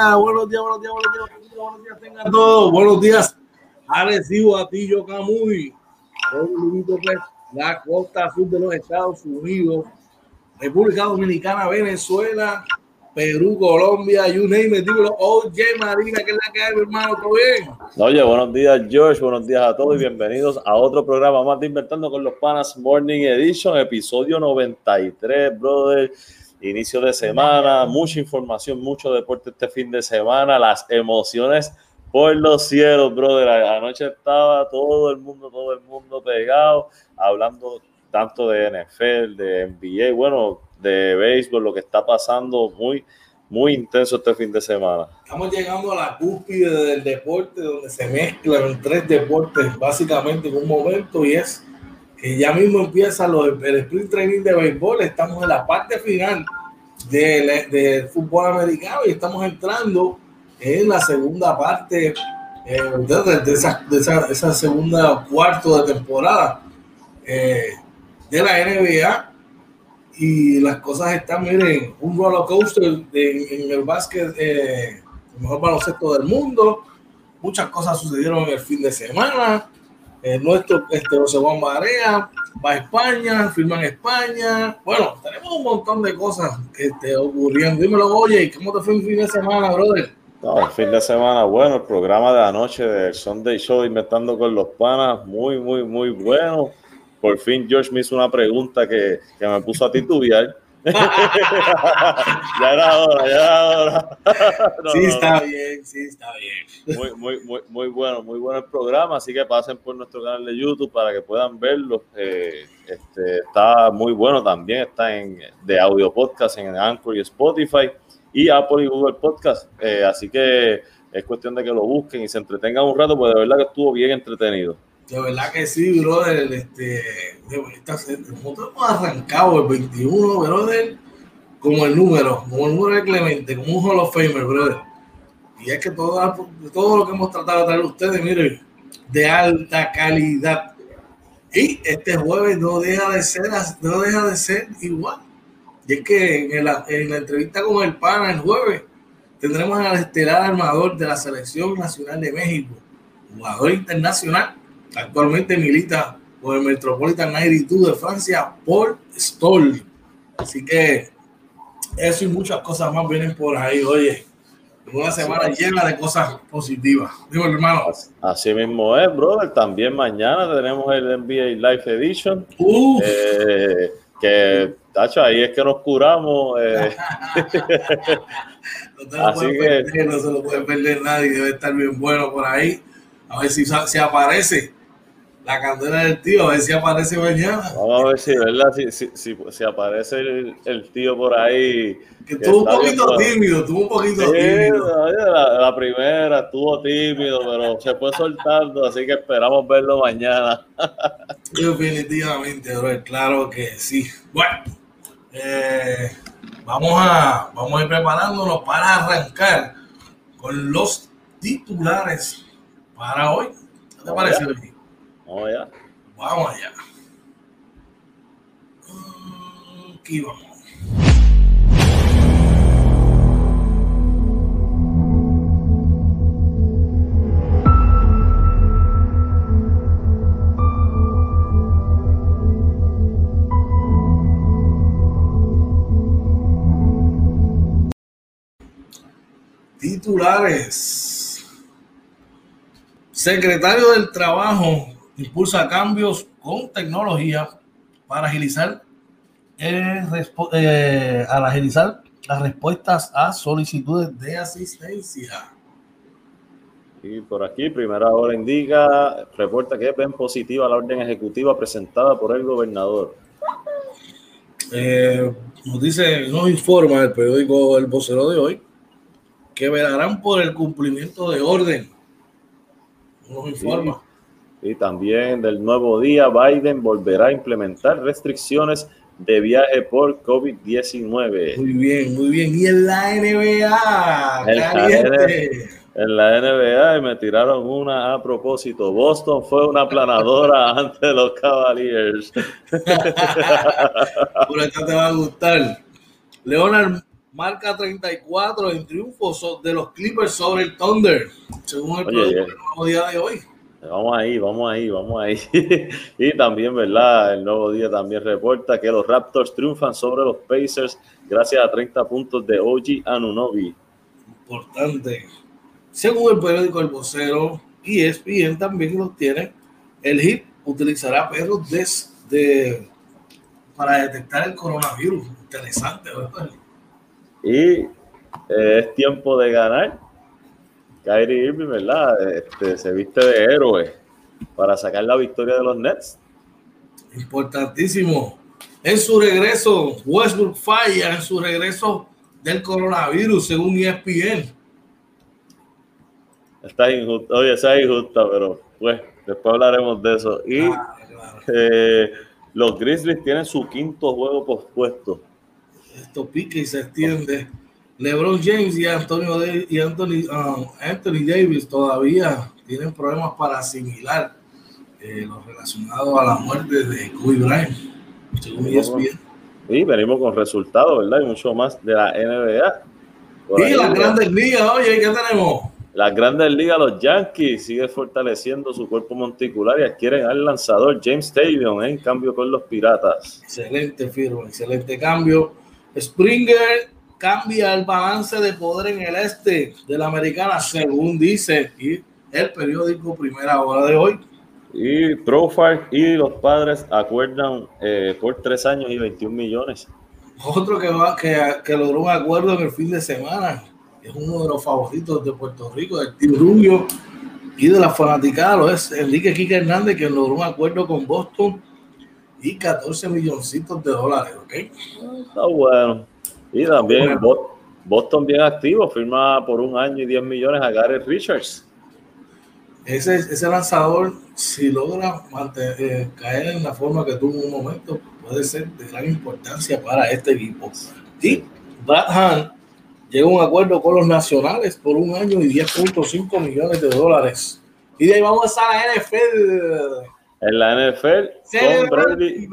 Buenos días, buenos días, buenos días, buenos días, tengan todos. Buenos días, Arecibo, Atillo, Camuy, la costa sur de los Estados Unidos, República Dominicana, Venezuela, Perú, Colombia, you name it, dímelo, oye Marina, que es la que hay, hermano, ¿todo bien? Oye, buenos días, George, buenos días a todos y bienvenidos a otro programa más de Invertando con los Panas Morning Edition, episodio 93, brother. Inicio de semana, mucha información, mucho deporte este fin de semana, las emociones por los cielos, brother. Anoche estaba todo el mundo, todo el mundo pegado, hablando tanto de NFL, de NBA, bueno, de béisbol, lo que está pasando, muy, muy intenso este fin de semana. Estamos llegando a la cúspide del deporte, donde se mezclan tres deportes básicamente en un momento y es que ya mismo empieza los, el sprint training de béisbol, estamos en la parte final del fútbol americano y estamos entrando en la segunda parte eh, de, esa, de esa, esa, segunda cuarto de temporada eh, de la NBA y las cosas están, miren, un roller coaster en el básquet, eh, el mejor baloncesto del mundo. Muchas cosas sucedieron el fin de semana. Eh, nuestro este, José Juan Barea va a España, firma en España. Bueno, tenemos un montón de cosas este, ocurriendo. Dímelo, oye, ¿cómo te fue el fin de semana, brother? No, el fin de semana, bueno, el programa de anoche del Sunday Show Inventando con los Panas, muy, muy, muy bueno por fin George me hizo una pregunta que, que me puso a titubear. Ya era hora, ya era hora. sí, está bien, sí, está bien. Muy, muy, muy, muy bueno, muy bueno el programa, así que pasen por nuestro canal de YouTube para que puedan verlo. Eh, este, está muy bueno también, está en de audio podcast en Anchor y Spotify y Apple y Google Podcast. Eh, así que es cuestión de que lo busquen y se entretengan un rato, porque de verdad que estuvo bien entretenido. De verdad que sí, brother. Este, nosotros hemos arrancado el 21, brother, como el número, como el número de Clemente, como un Hall of Famer, brother. Y es que todo, todo lo que hemos tratado de traer a ustedes, miren, de alta calidad. Y este jueves no deja de ser, no deja de ser igual. Y es que en la, en la entrevista con el PANA el jueves tendremos al estelar armador de la Selección Nacional de México, jugador internacional, Actualmente milita con el Metropolitan 92 de Francia, Paul Stoll. Así que eso y muchas cosas más vienen por ahí, oye. Una semana llena de cosas positivas. Digo, hermano. Así mismo es, brother. También mañana tenemos el NBA Live Edition. Eh, que, tacho, ahí es que nos curamos. Eh. no, Así que... no se lo puede perder nadie. Debe estar bien bueno por ahí. A ver si se aparece la candela del tío, a ver si aparece mañana. Vamos a ver si, ¿verdad? Si, si, si, si aparece el, el, tío por ahí. Que estuvo un poquito tímido, estuvo un poquito sí, tímido. La, la, primera estuvo tímido, pero se fue soltando, así que esperamos verlo mañana. Definitivamente, bro, claro que sí. Bueno, eh, vamos, a, vamos a ir preparándonos para arrancar con los titulares para hoy. ¿Qué te parece, Luis? Vamos allá. Vamos allá. Vamos. Titulares. Secretario del Trabajo impulsa cambios con tecnología para agilizar, eh, eh, al agilizar las respuestas a solicitudes de asistencia. Y por aquí, primera hora indica, reporta que ven positiva la orden ejecutiva presentada por el gobernador. Eh, nos dice, nos informa el periódico El Vocero de hoy que velarán por el cumplimiento de orden. Nos informa. Y también del nuevo día, Biden volverá a implementar restricciones de viaje por COVID-19. Muy bien, muy bien. Y en la NBA, en la, NBA me tiraron una a propósito. Boston fue una planadora ante los Cavaliers. Por esta te va a gustar. Leonard marca 34 en triunfo de los Clippers sobre el Thunder, según el nuevo día de hoy. Vamos ahí, vamos ahí, vamos ahí. y también, ¿verdad? El nuevo día también reporta que los Raptors triunfan sobre los Pacers gracias a 30 puntos de OG Anunobi. Importante. Según el periódico El Vocero y ESPN también lo tiene, el HIP utilizará perros desde para detectar el coronavirus. Interesante, ¿verdad? Y eh, es tiempo de ganar. Kyrie Irving, ¿verdad? Este, se viste de héroe para sacar la victoria de los Nets. Importantísimo. En su regreso, Westbrook falla en su regreso del coronavirus, según ESPN. Está injusta, oye, está injusta, pero pues después hablaremos de eso. Y eh, los Grizzlies tienen su quinto juego pospuesto. Esto pica y se extiende. LeBron James y Antonio y Anthony, um, Anthony Davis todavía tienen problemas para asimilar eh, lo relacionado a la muerte de Kobe Bryant, según ESPN. Sí, venimos con resultados, ¿verdad? Y mucho más de la NBA. y las grandes ligas, oye, ¿qué tenemos? Las grandes ligas, los Yankees siguen fortaleciendo su cuerpo monticular y adquieren al lanzador James Tavion en cambio con los Piratas. Excelente firma, excelente cambio. Springer cambia el balance de poder en el este de la americana, según dice el periódico Primera Hora de hoy. Y Profile y los padres acuerdan eh, por tres años y 21 millones. Otro que, va, que, que logró un acuerdo en el fin de semana es uno de los favoritos de Puerto Rico, del Team Rubio y de la fanaticada, lo es Enrique Quique Hernández, que logró un acuerdo con Boston y 14 milloncitos de dólares, ¿ok? Está bueno. Y también Boston bien activo, firma por un año y 10 millones a Gary Richards. Ese, ese lanzador, si logra eh, caer en la forma que tuvo en un momento, puede ser de gran importancia para este equipo. Y Brad Hahn llegó a un acuerdo con los nacionales por un año y 10.5 millones de dólares. Y de ahí vamos a la NFL. En la NFL, Tom Brady.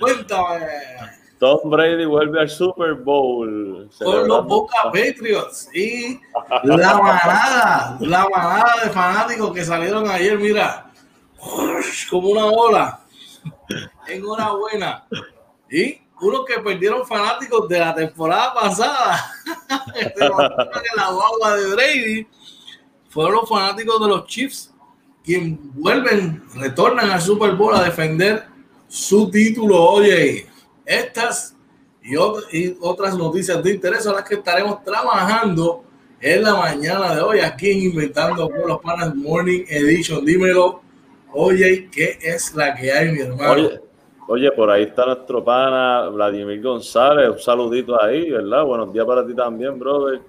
Cuéntame. Tom Brady vuelve al Super Bowl. Con los Boca Patriots y la manada, la manada de fanáticos que salieron ayer, mira, como una ola. Enhorabuena. Y unos que perdieron fanáticos de la temporada pasada, la guagua de Brady, fueron los fanáticos de los Chiefs quienes vuelven, retornan al Super Bowl a defender su título. Oye, estas y, otras noticias de interés son las que estaremos trabajando en la mañana de hoy aquí en Inventando con los Panas Morning Edition. Dímelo, oye, ¿qué es la que hay, mi hermano? Oye, por ahí está nuestro pana Vladimir González. Un saludito ahí, ¿verdad? Buenos días para ti también, brother.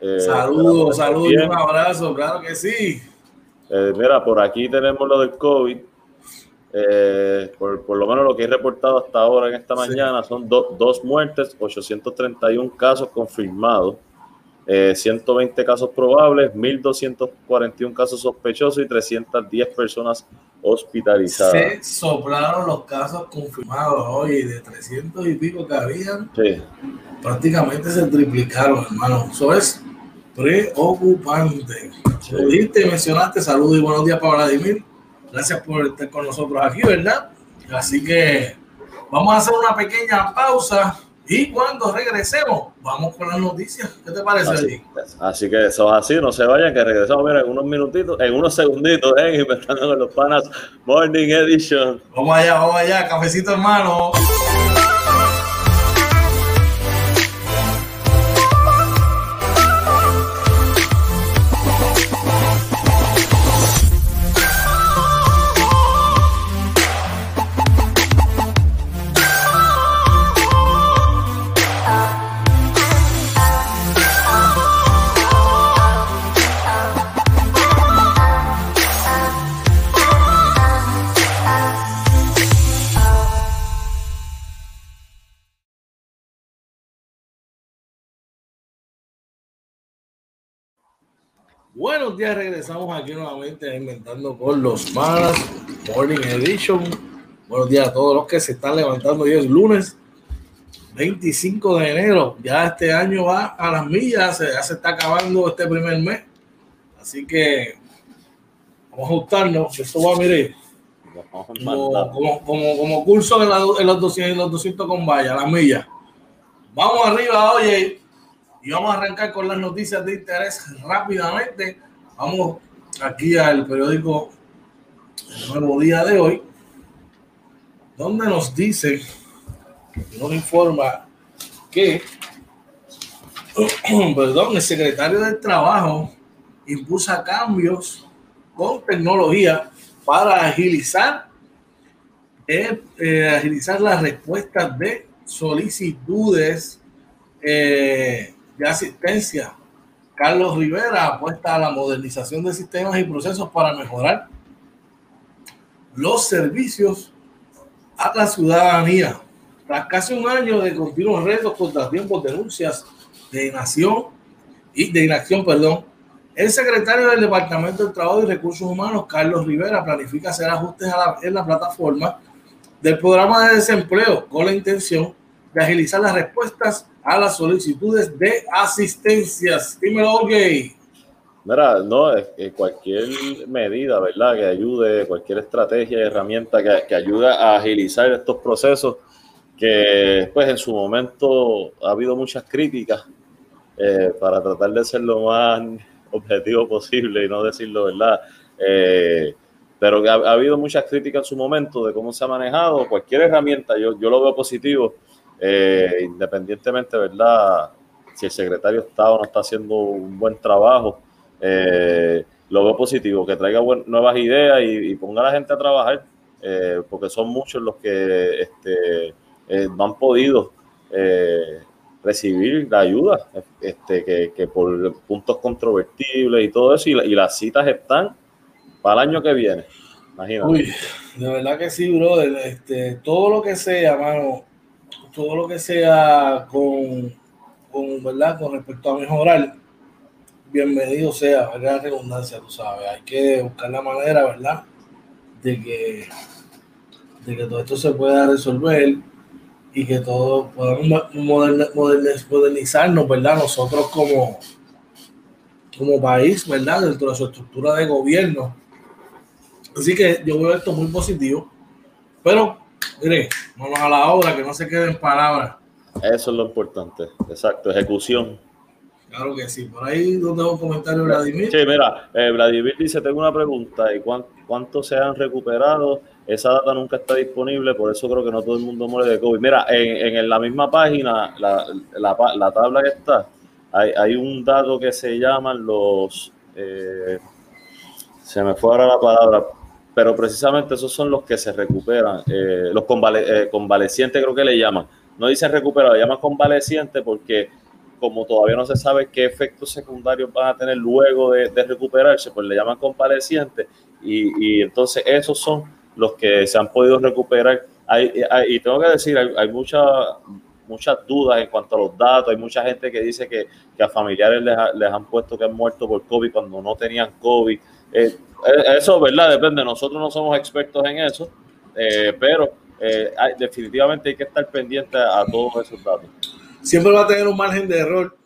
Eh, saludos, saludos, un abrazo, claro que sí. Eh, mira, por aquí tenemos lo del COVID. Eh, por, por, lo menos lo que he reportado hasta ahora en esta mañana son dos muertes, 831 casos confirmados, 120 casos probables, 1.241 casos sospechosos y 310 personas hospitalizadas. Se soplaron los casos confirmados hoy de 300 y pico que habían. Sí. Prácticamente se triplicaron, hermano. Eso es preocupante. Sí. Lo dijiste, mencionaste, saludos y buenos días para Vladimir. Gracias por estar con nosotros aquí, ¿verdad? Así que vamos a hacer una pequeña pausa y cuando regresemos, vamos con las noticias. ¿Qué te parece, así, así que eso es así, no se vayan, que regresamos mira, en unos minutitos, en unos segunditos, ¿eh? Inventando con los panas Morning Edition. Vamos allá, vamos allá, cafecito hermano. Buenos días, regresamos aquí nuevamente Inventando con los Malas Morning Edition. Buenos días a todos los que se están levantando hoy es lunes 25 de enero. Ya este año va a las millas, ya se está acabando este primer mes. Así que vamos a ajustarnos. Eso va, mire, como, como, como, curso en, los 200, los 200 con valla, las millas. Vamos arriba, oye, y vamos a arrancar con las noticias de interés rápidamente. Vamos aquí al periódico El Nuevo Día de hoy, donde nos dice, nos informa que, perdón, el secretario del Trabajo impulsa cambios con tecnología para agilizar, eh, eh, agilizar las respuestas de solicitudes eh, de asistencia. Carlos Rivera apuesta a la modernización de sistemas y procesos para mejorar los servicios a la ciudadanía. Tras casi un año de continuos retos, contratiempos, denuncias de inacción y de inacción, perdón, el secretario del Departamento de Trabajo y Recursos Humanos, Carlos Rivera, planifica hacer ajustes en la plataforma del programa de desempleo con la intención de agilizar las respuestas a las solicitudes de asistencias. Dímelo, gay. Mira, no, que cualquier medida, ¿verdad? Que ayude, cualquier estrategia herramienta que, que ayude a agilizar estos procesos, que pues en su momento ha habido muchas críticas eh, para tratar de ser lo más objetivo posible y no decirlo, ¿verdad? Eh, pero ha, ha, habido muchas críticas en su momento de cómo se ha manejado. Cualquier herramienta, yo, yo lo veo positivo, eh, independientemente, ¿verdad? Si el secretario está o no está haciendo un buen trabajo, eh, lo veo positivo, que traiga nuevas ideas y, ponga a la gente a trabajar, eh, porque son muchos los que este, no han podido recibir la ayuda, este, que, que, por puntos controvertibles y todo eso, y, y, las citas están para el año que viene. Imagínate. Uy, de verdad que sí, brother. Este, todo lo que sea, mano, todo lo que sea con, con, ¿verdad? con respecto a mejorar, bienvenido sea, la redundancia, tú sabes. Hay que buscar la manera, ¿verdad? De que, de que todo esto se pueda resolver y que todos podamos modernizarnos, ¿verdad? Nosotros como, como país, ¿verdad? Dentro de su estructura de gobierno. Así que yo veo esto muy positivo, pero mire, vamos a la obra, que no se queden palabras. Eso es lo importante, exacto, ejecución. Claro que sí. Por ahí donde un comentario, Vladimir. Sí, mira, eh, Vladimir dice, tengo una pregunta, ¿y cuántos se han recuperado? Esa data nunca está disponible, por eso creo que no todo el mundo muere de COVID. Mira, en, en la misma página, la, la, la, tabla que está, hay, hay, un dato que se llaman los... Eh, se me fue ahora la palabra, pero precisamente esos son los que se recuperan, eh, los eh, convalecientes creo que le llaman. No dicen recuperado, llaman convaleciente porque como todavía no se sabe qué efectos secundarios van a tener luego de, recuperarse, pues le llaman convaleciente y, y entonces esos son los que se han podido recuperar. Hay, y tengo que decir, hay, hay muchas dudas en cuanto a los datos. Hay mucha gente que dice que, que a familiares les, les, han puesto que han muerto por COVID cuando no tenían COVID. Eh, eso, ¿verdad? Depende. Nosotros no somos expertos en eso, eh, pero eh, definitivamente hay que estar pendiente a, todos esos datos. Siempre va a tener un margen de error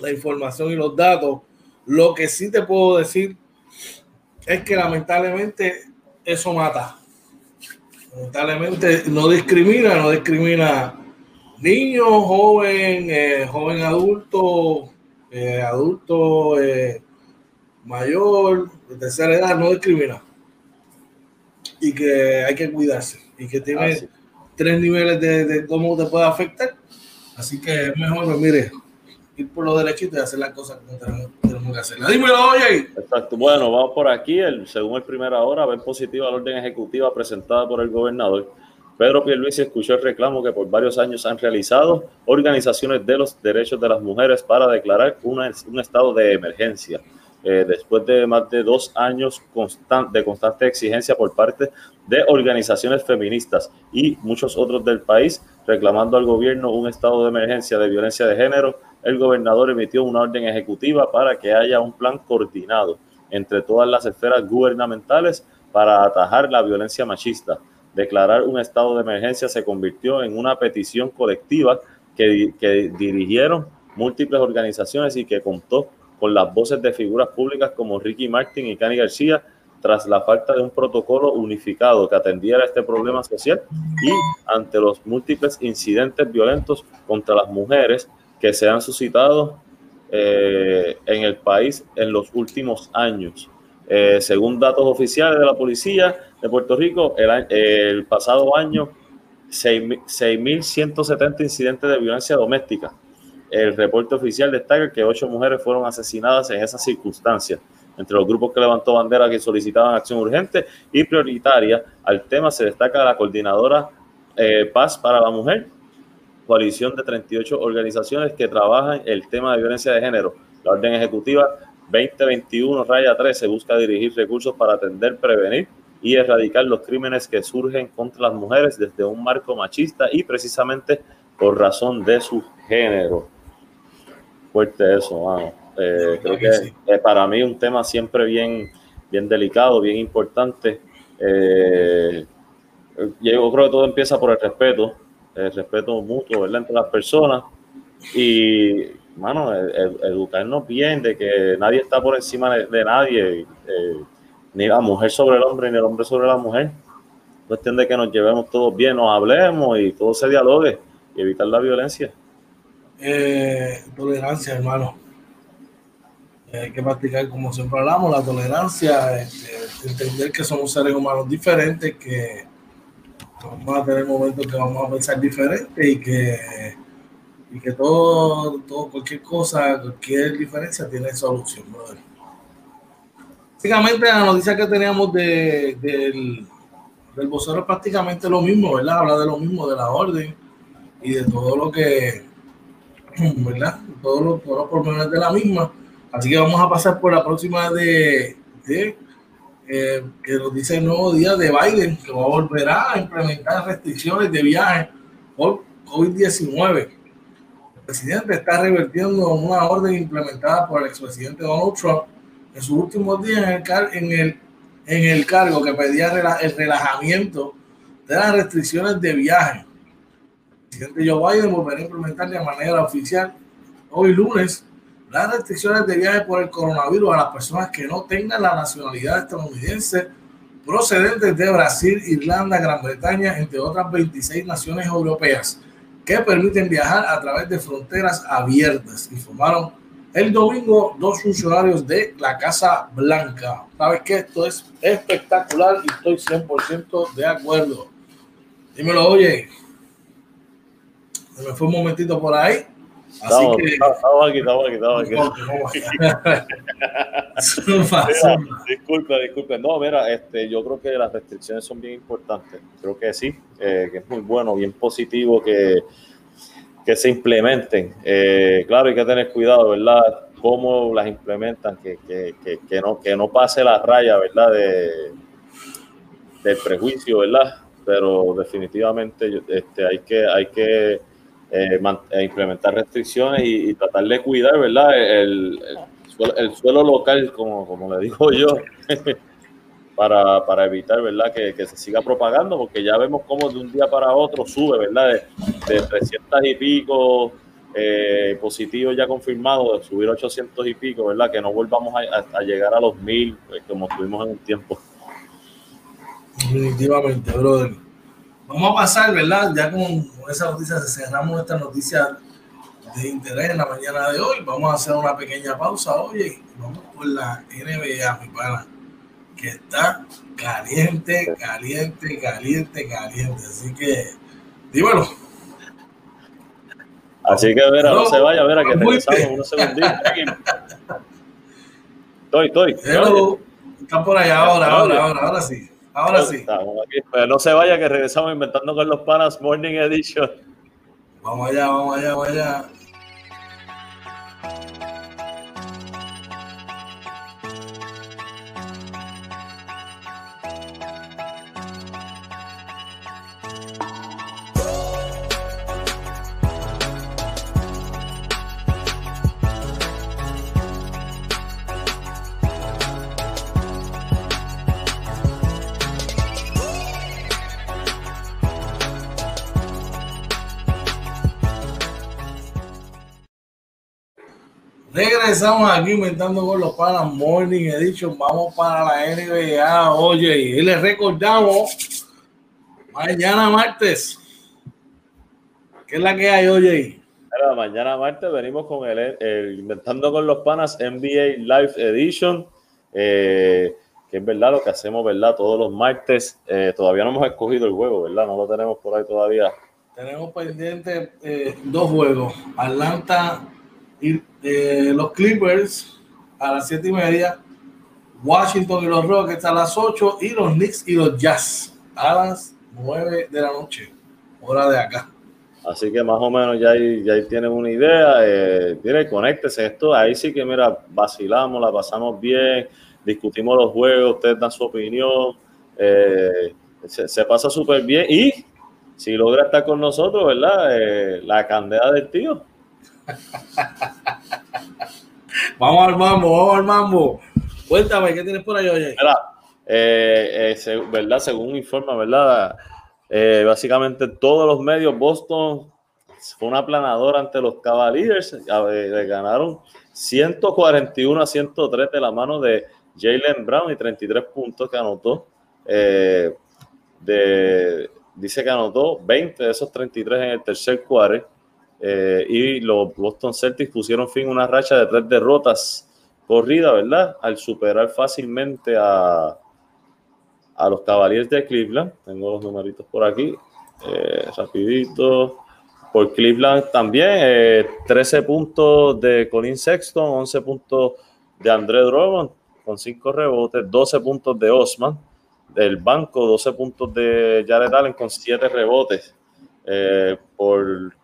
la información y los datos. Lo que sí te puedo decir es que lamentablemente eso mata. Lamentablemente no discrimina, no discrimina niño, joven, eh, joven adulto, adulto mayor, de tercera edad, no discrimina. Y que hay que cuidarse. Y que tiene ah, tres niveles de, de, cómo te puede afectar. Así que es mejor, pues, mire, ir por lo derechito y hacer las cosas como tenemos que hacerlas. Dímelo, oye. Exacto. Bueno, vamos por aquí. El, según el primera hora, ven positiva la orden ejecutiva presentada por el gobernador. Pedro Pierluisi escuchó el reclamo que por varios años han realizado organizaciones de los derechos de las mujeres para declarar una, un estado de emergencia. Eh, después de más de dos años de constante exigencia por parte de organizaciones feministas y muchos otros del país reclamando al gobierno un estado de emergencia de violencia de género, el gobernador emitió una orden ejecutiva para que haya un plan coordinado entre todas las esferas gubernamentales para atajar la violencia machista. declarar un estado de emergencia se convirtió en una petición colectiva que, que dirigieron múltiples organizaciones y que contó con las voces de figuras públicas como Ricky Martin y Cani García, tras la falta de un protocolo unificado que atendiera este problema social y ante los múltiples incidentes violentos contra las mujeres que se han suscitado eh, en el país en los últimos años. Eh, según datos oficiales de la policía de Puerto Rico, el, el pasado año 6.170 incidentes de violencia doméstica. El reporte oficial destaca que ocho mujeres fueron asesinadas en esas circunstancias. Entre los grupos que levantó bandera que solicitaban acción urgente y prioritaria al tema se destaca la coordinadora eh, Paz para la Mujer, coalición de 38 organizaciones que trabajan el tema de violencia de género. La orden ejecutiva 2021 raya 13 busca dirigir recursos para atender, prevenir y erradicar los crímenes que surgen contra las mujeres desde un marco machista y precisamente por razón de su género. Fuerte eso, mano. Eh, creo que es para mí un tema siempre bien, bien delicado, bien importante. Eh, yo creo que todo empieza por el respeto, el respeto mutuo, ¿verdad? Entre las personas y, mano, educarnos bien de que nadie está por encima de, nadie, eh, ni la mujer sobre el hombre, ni el hombre sobre la mujer. Cuestión de que nos llevemos todos bien, nos hablemos y todo se dialogue y evitar la violencia. Tolerancia, hermano hay que practicar, como siempre hablamos, la tolerancia, este, entender que somos seres humanos diferentes, que vamos a tener momentos que vamos a pensar diferente y que, y que todo, todo, cualquier cosa, cualquier diferencia tiene solución, brother. Básicamente la noticia que teníamos de, del, del vocero es prácticamente lo mismo, ¿verdad? Habla de lo mismo, de la orden y de todo lo que, ¿verdad? Todos los, todos los pormenores de la misma Así que vamos a pasar por la próxima de, eh, que nos dice el nuevo día de Biden, que va a volver a implementar restricciones de viaje por COVID-19. El presidente está revirtiendo una orden implementada por el expresidente Donald Trump en sus últimos días en el, en el, en el cargo que pedía el relajamiento de las restricciones de viaje. Presidente Joe Biden volverá a implementar de manera oficial hoy lunes las restricciones de viaje por el coronavirus a las personas que no tengan la nacionalidad estadounidense procedentes de Brasil, Irlanda, Gran Bretaña, entre otras 26 naciones europeas que permiten viajar a través de fronteras abiertas, informaron el domingo dos funcionarios de la Casa Blanca. Sabes que esto es espectacular y estoy 100% de acuerdo. Dímelo, oye. Me fue un momentito por ahí. Así que... Estamos aquí, estamos aquí, estamos aquí. disculpa, disculpa. No, mira, este, yo creo que las restricciones son bien importantes. Creo que sí, eh, que es muy bueno, bien positivo que, que se implementen. Eh, claro, hay que tener cuidado, ¿verdad? Cómo las implementan, que, que, que, no, que no pase la raya, ¿verdad? De, del prejuicio, ¿verdad? Pero definitivamente este, hay que... Hay que eh, eh, implementar restricciones y, tratar de cuidar, ¿verdad? El, el, suelo, local, como, como le digo yo, para, para, evitar, ¿verdad? Que, se siga propagando, porque ya vemos cómo de un día para otro sube, ¿verdad? De, de 300 y pico eh, positivos ya confirmados, de subir 800 y pico, ¿verdad? Que no volvamos a, llegar a los mil, pues, como tuvimos en un tiempo. Definitivamente, brother. Vamos a pasar, ¿verdad? Ya con, esa noticia cerramos esta noticia de interés en la mañana de hoy. Vamos a hacer una pequeña pausa, oye, vamos por la NBA, mi pana, que está caliente, caliente, caliente, caliente. Así que, dímelo. Así que, ver, no, se vaya, ver, a que regresamos unos segunditos. estoy, estoy. Están por allá ahora, ahora, ahora, ahora sí. Ahora sí. Pues no se vaya que regresamos inventando con los panas Morning Edition. Vamos allá, vamos allá, vamos allá. Regresamos aquí inventando con los panas Morning Edition. Vamos para la NBA. Oye, y les recordamos mañana martes. ¿Qué es la que hay, oye? mañana martes venimos con el, Inventando con los panas NBA Live Edition. Eh, que es verdad lo que hacemos, ¿verdad? Todos los martes. Eh, todavía no hemos escogido el juego, ¿verdad? No lo tenemos por ahí todavía. Tenemos pendiente eh, dos juegos. Atlanta y eh, los Clippers a las siete y media, Washington y los Rockets a las 8 y los Knicks y los Jazz a las 9 de la noche, hora de acá. Así que más o menos ya ahí, ya tienen una idea. Eh, conéctese esto. Ahí sí que, mira, vacilamos, la pasamos bien, discutimos los juegos, ustedes dan su opinión. Eh, se, se, pasa súper bien. Y si logra estar con nosotros, ¿verdad? Eh, la candela del tío. vamos al mambo, vamos al mambo. Cuéntame, ¿qué tienes por ahí, oye? Eh, eh, ¿verdad? Según informa, ¿verdad? Eh, básicamente todos los medios, Boston fue una planadora ante los Cavaliers, le ganaron 141 a 103 de la mano de Jalen Brown y 33 puntos que anotó. dice que anotó 20 de esos 33 en el tercer cuarto. Eh, y los Boston Celtics pusieron fin a una racha de tres derrotas corridas, ¿verdad? Al superar fácilmente a, a los Cavaliers de Cleveland. Tengo los numeritos por aquí, eh, rapidito. Por Cleveland también, 13 eh, puntos de Colin Sexton, 11 puntos de André Drummond con 5 rebotes, 12 puntos de Osman del banco, 12 puntos de Jared Allen con 7 rebotes. por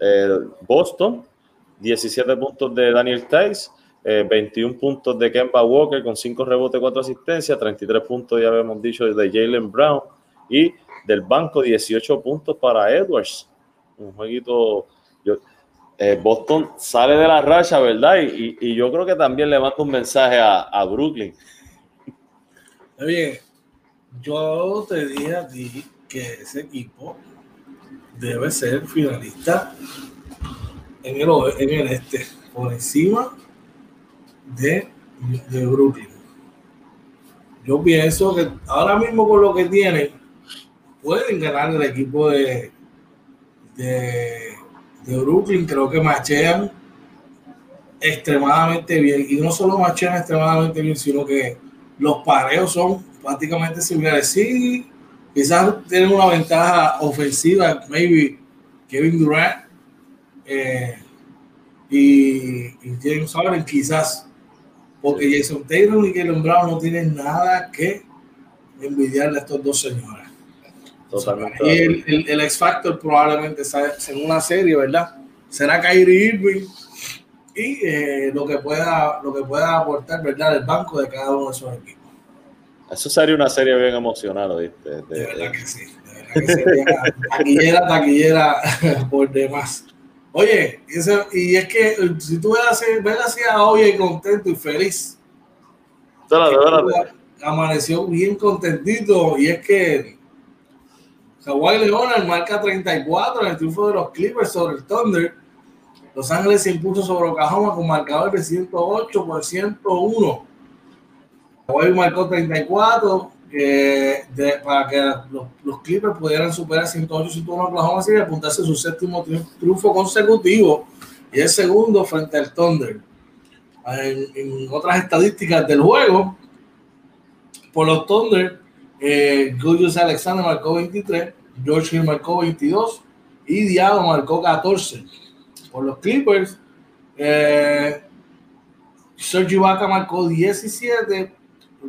eh, Boston, 17 puntos de Daniel Tice, 21 eh, puntos de Kemba Walker con 5 rebotes, 4 asistencias, 33 puntos, ya habíamos dicho, de Jalen Brown y del banco 18 puntos para Edwards. Un jueguito. Eh, Boston sale de la racha, ¿verdad? Y, yo creo que también le manda un mensaje a, Brooklyn. Oye, yo te dije a ti que ese equipo debe ser finalista en el, en el este, por encima de, Brooklyn. Yo pienso que ahora mismo con lo que tienen, pueden ganar el equipo de, de, de Brooklyn. Creo que machean extremadamente bien. Y no solo machean extremadamente bien, sino que los pareos son prácticamente similares. Sí, Quizás tienen una ventaja ofensiva, maybe Kevin Durant eh, y, y James Harden, quizás, porque Jason Taylor y Kevin Brown no tienen nada que envidiarle a estos dos señores. Totalmente. Y el, el, el, X Factor probablemente en una serie, ¿verdad? Será Kyrie Irving y eh, lo que pueda lo que pueda aportar, ¿verdad? El banco de cada uno de esos equipos. Eso sería una serie bien emocional, ¿viste? De, verdad que sí. De verdad que sería taquillera, taquillera por demás. Oye, y, es que si tú ves, ves así a Oye contento y feliz. Amaneció bien contentito y es que Kawhi Leonard marca 34 en el triunfo de los Clippers sobre el Thunder. Los Ángeles se impuso sobre Oklahoma con marcador de 108 por 101 Hoy marcó 34 para que los, Clippers pudieran superar 108 101 Oklahoma City y apuntarse su séptimo triunfo consecutivo y el segundo frente al Thunder. En, otras estadísticas del juego, por los Thunder, eh, Julius Alexander marcó 23, George Hill marcó 22 y Diablo marcó 14. Por los Clippers, eh, Sergio Vaca marcó 17,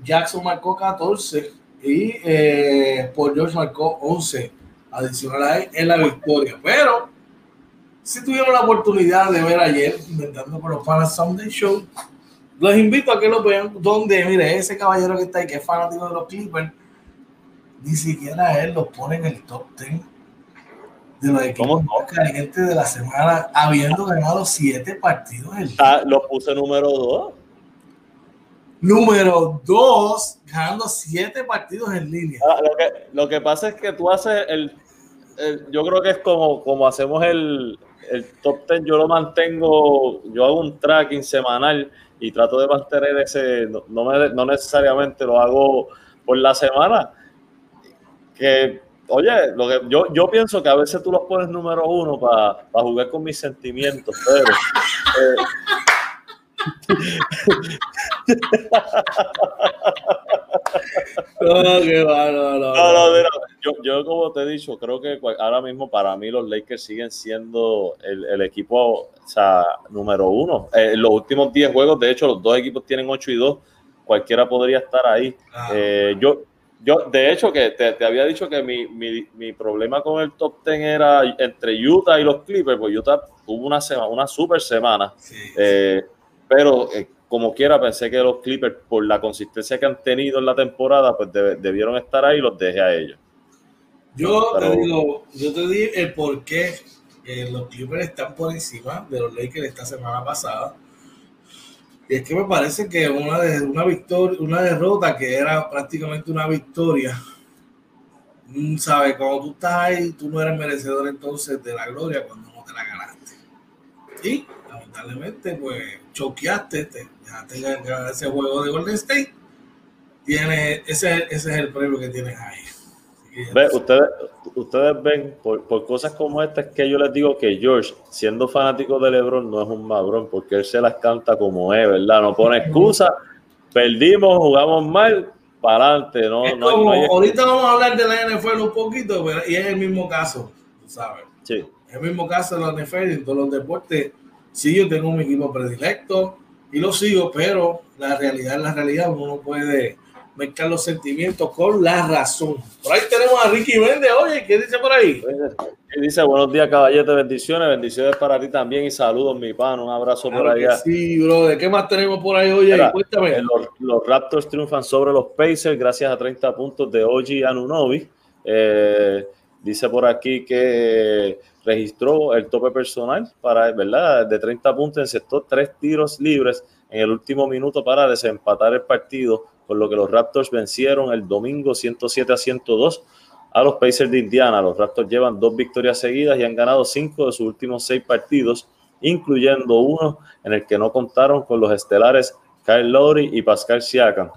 Jackson marcó 14 y eh, Paul George marcó 11 adicional a él en la victoria. Pero si tuvieron la oportunidad de ver ayer, inventando por los fans Sunday Show, los invito a que lo vean. Donde, mire, ese caballero que está ahí, que es fanático de los Clippers, ni siquiera él los pone en el top 10 de los equipos calientes de la semana, habiendo ganado 7 partidos. Ah, lo puse número 2. Número dos, ganando siete partidos en línea. Ah, lo, que, pasa es que tú haces el, yo creo que es como, como hacemos el, el top 10 yo lo mantengo, yo hago un tracking semanal y trato de mantener ese, no, no necesariamente lo hago por la semana, que Oye, lo que yo, yo pienso que a veces tú los pones número uno para jugar con mis sentimientos, pero. No, qué no, no, yo, yo, como te he dicho, creo que ahora mismo para mí los Lakers siguen siendo el, el equipo o sea, número uno. Eh, en los últimos 10 juegos, de hecho, los dos equipos tienen 8 y 2. Cualquiera podría estar ahí. Eh, yo, yo, de hecho, que te, había dicho que mi, mi, mi, problema con el top 10 era entre Utah y los Clippers, pues Utah tuvo una, semana, una super semana, eh, pero eh, como quiera pensé que los Clippers, por la consistencia que han tenido en la temporada, pues debieron estar ahí y los dejé a ellos. Yo te digo, yo te digo el por qué eh, los Clippers están por encima de los Lakers esta semana pasada y es que me parece que una, de, una victoria, una derrota que era prácticamente una victoria, mm, ¿sabes? Cuando tú estás ahí, tú no eres merecedor entonces de la gloria cuando no te la ganaste. Y lamentablemente, pues choqueaste, te, ganar ese juego de Golden State. Tiene, ese, ese es el premio que tienes ahí ustedes, ustedes ven por, cosas como estas que yo les digo que George, siendo fanático de LeBron, no es un mabrón porque él se las canta como es, ¿verdad? No pone excusa, perdimos, jugamos mal, para adelante. No, ahorita vamos a hablar de la NFL un poquito, y es el mismo caso, ¿sabes? Sí. Es el mismo caso de la NFL en todos los deportes. Sí, yo tengo un equipo predilecto y lo sigo, pero la realidad es la realidad, uno no puede mezclar los sentimientos con la razón. Por ahí tenemos a Ricky Méndez. Oye, ¿qué dice por ahí? dice, buenos días, caballete, bendiciones, bendiciones para ti también y saludos, mi pan, un abrazo por allá. Sí, bro, ¿de qué más tenemos por ahí? Oye, cuéntame. Eh, los, Raptors triunfan sobre los Pacers gracias a 30 puntos de Oji Anunobi. Eh, dice por aquí que registró el tope personal para, ¿verdad? De 30 puntos, encestó tres tiros libres en el último minuto para desempatar el partido por lo que los Raptors vencieron el domingo 107 a 102 a los Pacers de Indiana. Los Raptors llevan dos victorias seguidas y han ganado cinco de sus últimos seis partidos, incluyendo uno en el que no contaron con los estelares Kyle Lowry y Pascal Siakam.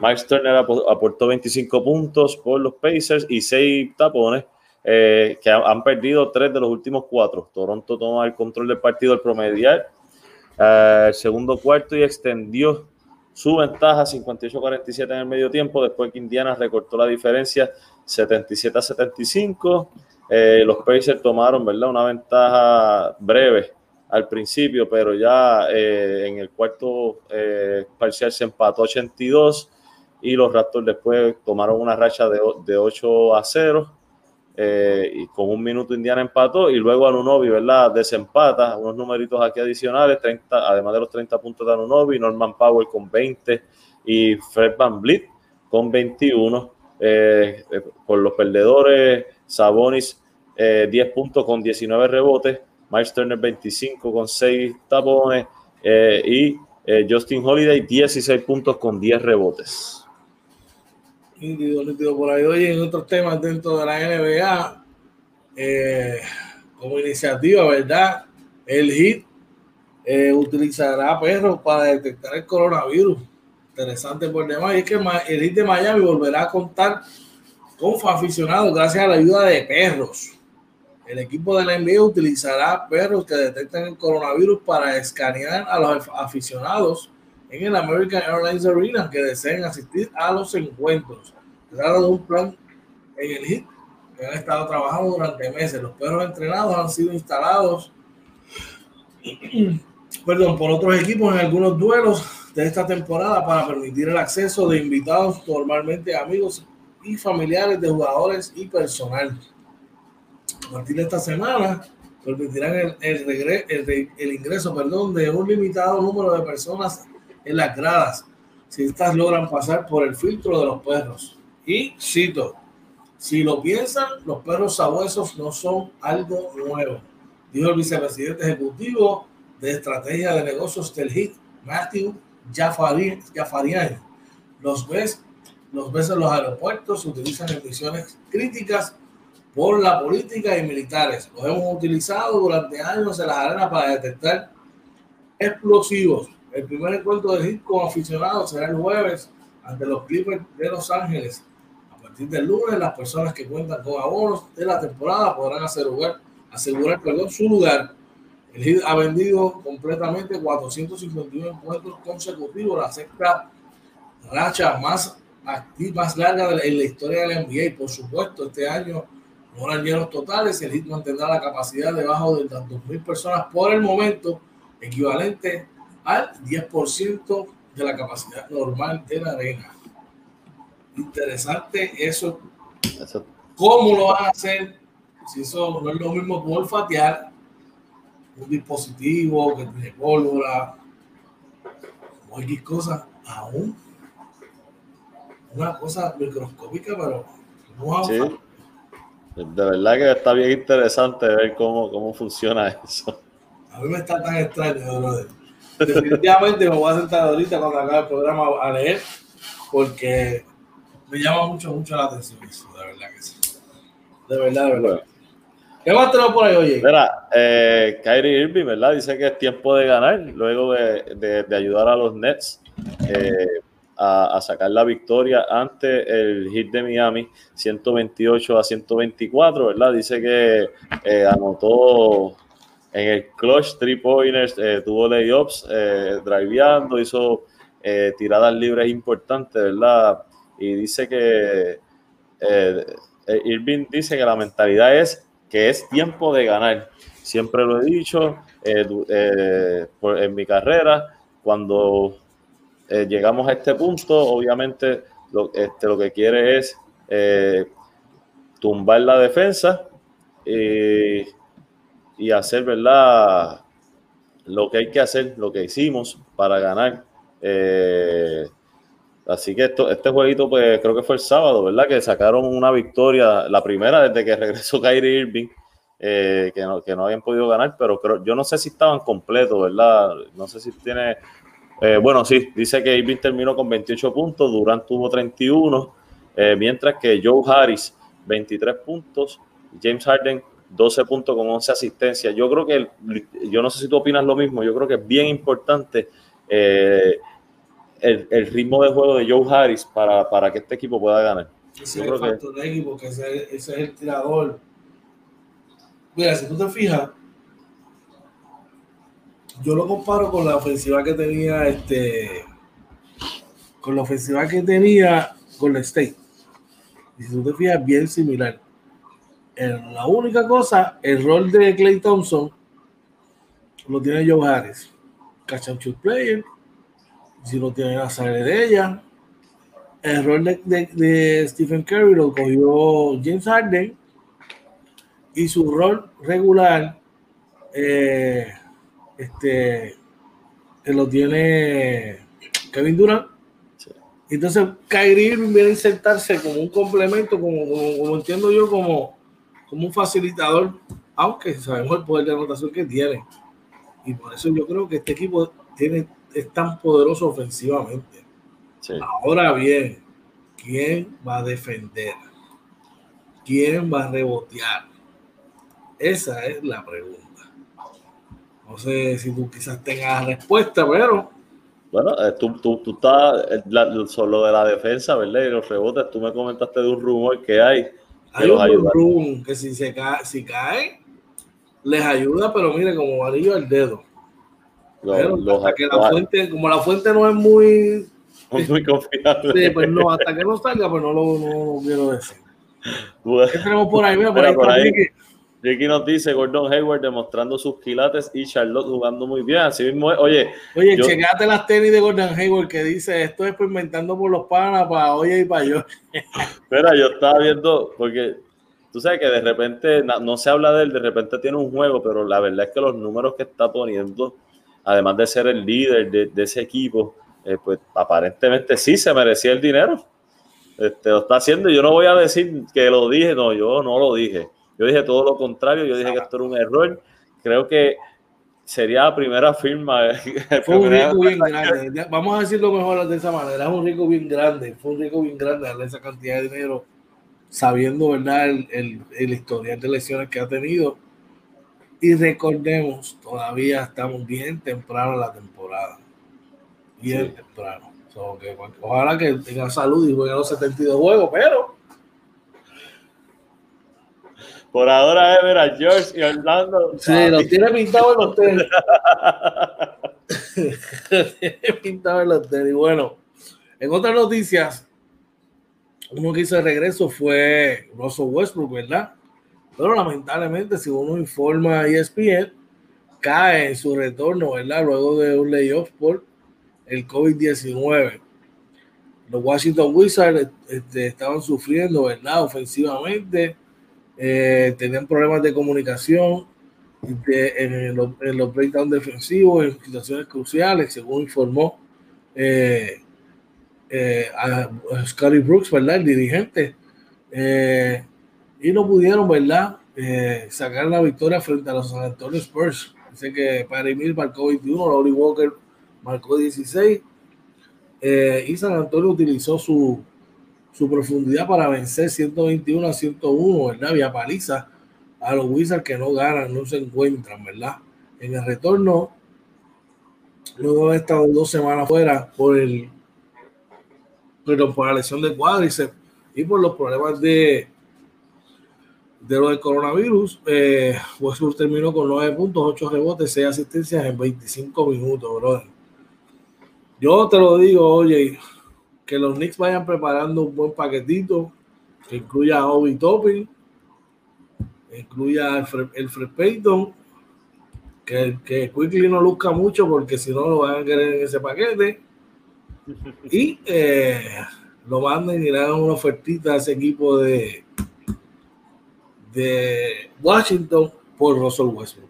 Mike Turner aportó 25 puntos por los Pacers y seis tapones, eh, que han perdido tres de los últimos cuatro. Toronto toma el control del partido al promediar eh, el segundo cuarto y extendió su ventaja 58-47 en el medio tiempo, después que Indiana recortó la diferencia 77 75. Eh, los Pacers tomaron ¿verdad? una ventaja breve al principio, pero ya eh, en el cuarto eh, parcial se empató 82 y los Raptors después tomaron una racha de, de 8 a 0 eh, y con un minuto Indiana empató y luego Anunobi, ¿verdad? Desempata, unos numeritos aquí adicionales, 30, además de los 30 puntos de Anunobi, Norman Powell con 20 y Fred Van Vliet con 21. Eh, eh, por los perdedores, Sabonis 10 puntos con 19 rebotes, Miles Turner 25 con 6 tapones y Justin Holiday 16 puntos con 10 rebotes en otros temas dentro de la NBA, eh, como iniciativa, ¿verdad? El HIT eh, utilizará perros para detectar el coronavirus. Interesante por demás. Y es que el HIT de Miami volverá a contar con aficionados gracias a la ayuda de perros. El equipo de la NBA utilizará perros que detectan el coronavirus para escanear a los aficionados en el American Airlines Arena que deseen asistir a los encuentros. Trata de un plan en el HIT que han estado trabajando durante meses. Los perros entrenados han sido instalados perdón, por otros equipos en algunos duelos de esta temporada para permitir el acceso de invitados, normalmente amigos y familiares de jugadores y personal. A partir de esta semana, permitirán el, el, el ingreso perdón, de un limitado número de personas en las gradas si estas logran pasar por el filtro de los perros. Y cito, si lo piensan, los perros sabuesos no son algo nuevo, dijo el vicepresidente ejecutivo de estrategia de negocios del HIT, Matthew Jafarian. Los ves, los ves en los aeropuertos, se utilizan en misiones críticas por la política y militares. Los hemos utilizado durante años en las arenas para detectar explosivos. El primer encuentro de hit con aficionados será el jueves ante los Clippers de Los Ángeles. A partir del lunes, las personas que cuentan con abonos de la temporada podrán asegurar, asegurar perdón, su lugar. El hit ha vendido completamente 451 encuentros consecutivos, la sexta racha más activa, más larga en la historia del NBA. Por supuesto, este año no eran llenos totales. El hit mantendrá la capacidad debajo de las 2.000 personas por el momento, equivalente al 10% de la capacidad normal de la arena. Interesante eso. ¿Cómo lo van a hacer? Si eso no es lo mismo que olfatear un dispositivo que tiene pólvora, o X aún una cosa microscópica, pero no sí. De verdad que está bien interesante ver cómo, cómo funciona eso. A mí me está tan extraño, brother. Definitivamente me voy a sentar ahorita cuando acabe el programa a leer, porque me llama mucho, mucho la atención eso, de verdad que sí. De verdad, de verdad. ¿Qué más tenemos por ahí, oye? Mira, eh, Kyrie Irving, ¿verdad? Dice que es tiempo de ganar luego de, de, de ayudar a los Nets. Eh, a, sacar la victoria ante el Hit de Miami, 128 a 124, ¿verdad? Dice que eh, anotó en el clutch three pointers, eh, tuvo layups, eh, driveando, hizo eh, tiradas libres importantes, ¿verdad? Y dice que Irving dice que la mentalidad es que es tiempo de ganar. Siempre lo he dicho en mi carrera, cuando eh, llegamos a este punto, obviamente lo, este, lo que quiere es eh, tumbar la defensa y, hacer, ¿verdad? Lo que hay que hacer, lo que hicimos para ganar. Eh, así que esto, este jueguito, pues creo que fue el sábado, ¿verdad? Que sacaron una victoria, la primera desde que regresó Kyrie Irving. que, no, que no habían podido ganar, pero creo, yo no sé si estaban completos, ¿verdad? No sé si tiene eh, bueno, sí, dice que Irving terminó con 28 puntos, Durant tuvo 31, eh, mientras que Joe Harris 23 puntos, James Harden 12 puntos con 11 asistencias. Yo creo que, yo no sé si tú opinas lo mismo, yo creo que es bien importante eh, el, ritmo de juego de Joe Harris para, para que este equipo pueda ganar. Ese es el factor de equipo, que ese es el tirador. Mira, si tú te fijas, yo lo comparo con la ofensiva que tenía este con la ofensiva que tenía con State. Y si tú te fijas, bien similar. La única cosa, el rol de Clay Thompson lo tiene Joe Harris. Catch and shoot player. Si lo tiene a salir de ella. El rol de, de, Stephen Curry lo cogió James Harden. Y su rol regular eh, este, lo tiene Kevin Durant. Entonces, Kyrie viene a insertarse como un complemento, como, como, entiendo yo, como, como un facilitador, aunque sabemos el poder de anotación que tiene. Y por eso yo creo que este equipo tiene, es tan poderoso ofensivamente. Ahora bien, ¿quién va a defender? ¿Quién va a rebotear? Esa es la pregunta. No sé si tú quizás tengas respuesta, pero. Bueno, eh, tú, tú, tú estás eh, solo de la defensa, ¿verdad? Y los rebotes, tú me comentaste de un rumor que hay. Hay un rumor que si se cae, si cae, les ayuda, pero mire, como varillo al dedo. pero hasta que la fuente, como la fuente no es muy, muy confiable. Sí, pues no, hasta que no salga, pues no lo, no, quiero decir. ¿Qué tenemos por ahí? Mira, por ahí, por ahí Ricky nos dice Gordon Hayward demostrando sus quilates y Charlotte jugando muy bien. Así mismo, oye. Oye, checate las tenis de Gordon Hayward que dice esto es inventando por los panas para oye y para yo. Espera, yo estaba viendo, porque tú sabes que de repente no, se habla de él, de repente tiene un juego, pero la verdad es que los números que está poniendo, además de ser el líder de, ese equipo, eh, pues aparentemente sí se merecía el dinero. Este, lo está haciendo. Yo no voy a decir que lo dije, no, yo no lo dije yo dije todo lo contrario, yo dije que esto era un error. Creo que sería la primera firma. Fue un rico bien grande. Vamos a decirlo mejor de esa manera. Es un rico bien grande. Fue un rico bien grande darle esa cantidad de dinero sabiendo verdad el, el, historial de lesiones que ha tenido. Y recordemos, todavía estamos bien temprano en la temporada. Bien temprano. ojalá que tenga salud y juegue los 72 juegos, pero por ahora es ver a George y Orlando. Sí, lo tiene pintado en los tenis. tiene pintado en los tenis. Bueno, en otras noticias, uno que hizo el regreso fue Russell Westbrook, ¿verdad? Pero lamentablemente, si uno informa a ESPN, cae en su retorno, ¿verdad? Luego de un layoff por el COVID-19. Los Washington Wizards este, estaban sufriendo, ¿verdad? Ofensivamente eh, tenían problemas de comunicación en, los, en, los, breakdowns defensivos, en situaciones cruciales, según informó eh, eh, a, Scotty Brooks, ¿verdad? El dirigente. y no pudieron, ¿verdad? sacar la victoria frente a los San Antonio Spurs. Dice que para Emil marcó 21, Lowry Walker marcó 16. y San Antonio utilizó su su profundidad para vencer 121 a 101, ¿verdad? Vía paliza a los Wizards que no ganan, no se encuentran, ¿verdad? En el retorno, luego de estado dos semanas fuera por el pero por la lesión de cuádriceps y por los problemas de de lo del coronavirus, eh, Westbrook terminó con 9 puntos, 8 rebotes, 6 asistencias en 25 minutos, brother. Yo te lo digo, oye, que los Knicks vayan preparando un buen paquetito que incluya a Obi Topping, incluya el Fred, Payton, que, que Quickly no luzca mucho porque si no lo van a querer en ese paquete. Y eh, lo manden y le hagan una ofertita a ese equipo de, de Washington por Russell Westbrook.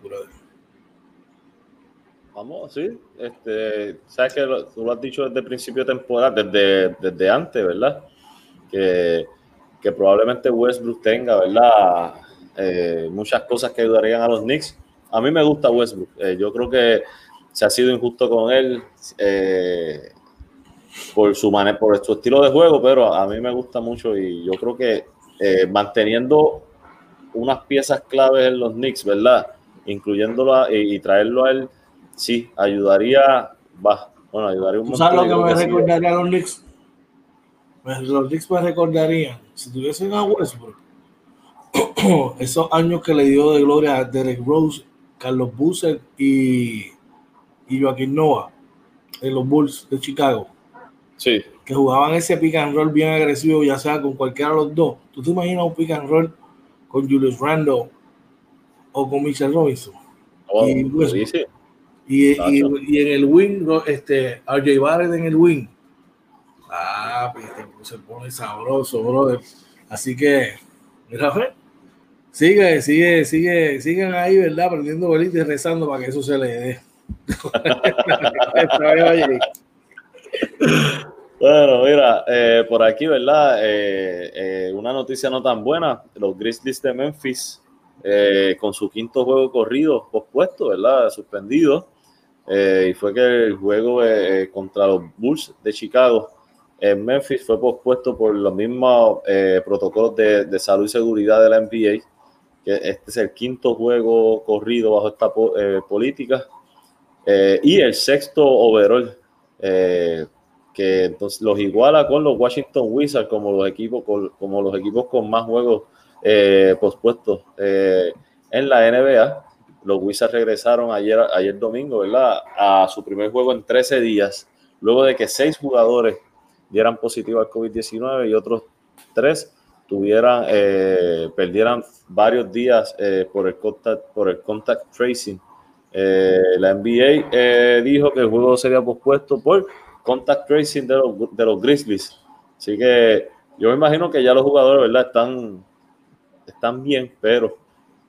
Vamos, sí. Este, sabes que tú lo has dicho desde el principio de temporada, desde, desde antes, ¿verdad? Que, que probablemente Westbrook tenga, ¿verdad? Eh, muchas cosas que ayudarían a los Knicks. A mí me gusta Westbrook. Eh, yo creo que se ha sido injusto con él eh, por su manera, por su estilo de juego, pero a mí me gusta mucho y yo creo que manteniendo unas piezas claves en los Knicks, ¿verdad? Incluyéndolo y, y traerlo a él sí, ayudaría, va, bueno, ayudaría un montón. ¿Sabes lo que me recordaría a los Knicks? Los Knicks me recordarían, si tuviesen a Westbrook, esos años que le dio de gloria a Derek Rose, Carlos Busser y, y Joaquín Noah en los Bulls de Chicago. Sí. Que jugaban ese pick and roll bien agresivo, ya sea con cualquiera de los dos. ¿Tú te imaginas un pick and roll con Julius Randle o con Mitchell Robinson? Oh, y sí. Y, y, en el wing, este, RJ Barrett en el wing. Ah, pues se pone sabroso, brother. Así que, mira, sigue, sigue, sigue, sigan ahí, ¿verdad? Aprendiendo bolitas y rezando para que eso se le dé. bueno, mira, eh, por aquí, ¿verdad? Eh, eh, una noticia no tan buena. Los Grizzlies de Memphis, con su quinto juego corrido pospuesto, ¿verdad? Suspendido. Eh, y fue que el juego eh, eh, contra los Bulls de Chicago en Memphis fue pospuesto por los mismos protocolos de, salud y seguridad de la NBA, que este es el quinto juego corrido bajo esta política, y el sexto overall, que entonces los iguala con los Washington Wizards como los equipos, como los equipos con más juegos pospuestos en la NBA los Wizards regresaron ayer, ayer domingo, ¿verdad? A su primer juego en 13 días, luego de que seis jugadores dieran positivo al COVID-19 y otros tres tuvieran, eh, perdieran varios días eh, por, el contact, por el contact tracing. Eh, la NBA dijo que el juego sería pospuesto por contact tracing de los, de los Grizzlies. Así que yo me imagino que ya los jugadores, ¿verdad? Están, están bien, pero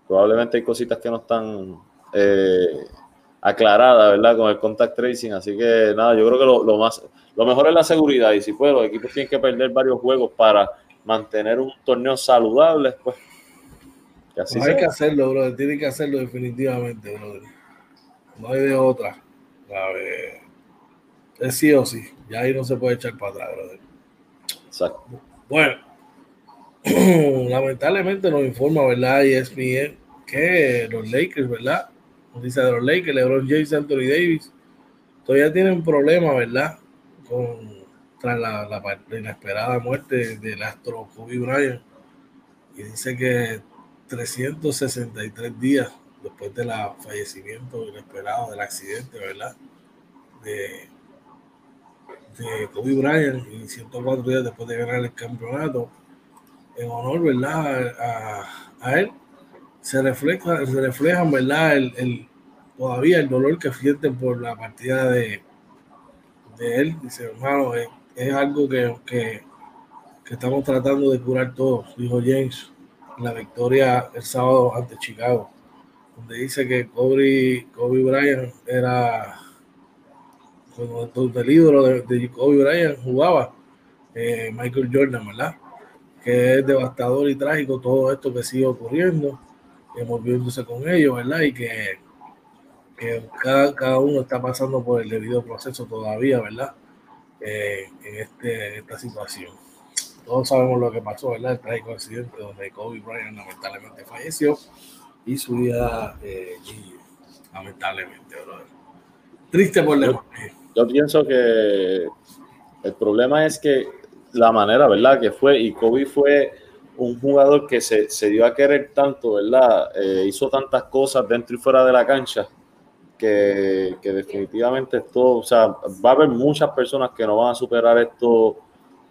probablemente hay cositas que no están eh, aclaradas, ¿verdad? Con el contact tracing, así que nada, yo creo que lo, más, lo mejor es la seguridad y si pues los equipos tienen que perder varios juegos para mantener un torneo saludable, pues así no hay que hacerlo, brother, tiene que hacerlo definitivamente, brother. No hay de otra. A ver. Es sí o sí, ya ahí no se puede echar para atrás, brother. Exacto. Bueno, lamentablemente nos informa, ¿verdad? Y es bien que los Lakers, ¿verdad? Dice de los Lakers, LeBron James, Anthony Davis, todavía tienen problemas, ¿verdad? Con tras la, la, inesperada muerte del astro Kobe Bryant. Y dice que 363 días después del fallecimiento inesperado del accidente, ¿verdad? De, de Kobe Bryant y 104 días después de ganar el campeonato, en honor, ¿verdad? A, a él, se refleja, se refleja, ¿verdad? El, el, todavía el dolor que sienten por la partida de, de él. Dice, hermano, es, es algo que, que, que, estamos tratando de curar todos, dijo James, la victoria el sábado ante Chicago, donde dice que Kobe, Kobe Bryant era cuando el ídolo de, de, Kobe Bryant jugaba, eh, Michael Jordan, ¿verdad? Que es devastador y trágico todo esto que sigue ocurriendo, envolviéndose con ellos, ¿verdad? Y que, que cada, cada, uno está pasando por el debido proceso todavía, ¿verdad? Eh, en, este, esta situación. Todos sabemos lo que pasó, ¿verdad? El trágico accidente donde Kobe Bryant lamentablemente falleció y su vida, eh, lamentablemente, brother. Triste por demás. Yo pienso que el problema es que la manera, ¿verdad? Que fue, y Kobe fue un jugador que se, se dio a querer tanto, ¿verdad? Eh, hizo tantas cosas dentro y fuera de la cancha que, que, definitivamente esto, o sea, va a haber muchas personas que no van a superar esto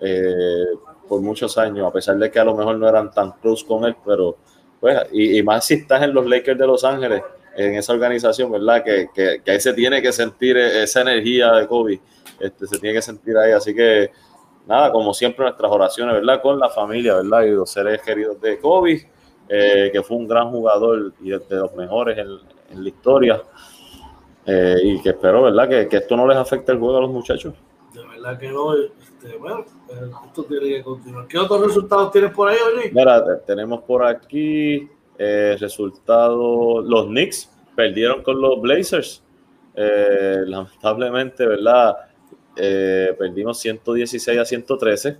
eh, por muchos años, a pesar de que a lo mejor no eran tan close con él, pero pues, y, y más si estás en los Lakers de Los Ángeles, en esa organización, ¿verdad? Que, que, que, ahí se tiene que sentir esa energía de Kobe, este, se tiene que sentir ahí, así que nada, como siempre nuestras oraciones, ¿verdad? Con la familia, ¿verdad? Y los seres queridos de Kobe, eh, que fue un gran jugador y de, los mejores en, en la historia, eh, y que espero, ¿verdad? Que, que, esto no les afecte el juego a los muchachos. De verdad que no, este, bueno, eh, esto tiene que continuar. ¿Qué otros resultados tienes por ahí, Oli? Mira, tenemos por aquí eh, resultados, los Knicks perdieron con los Blazers. Eh, lamentablemente, ¿verdad? Eh, perdimos 116 a 113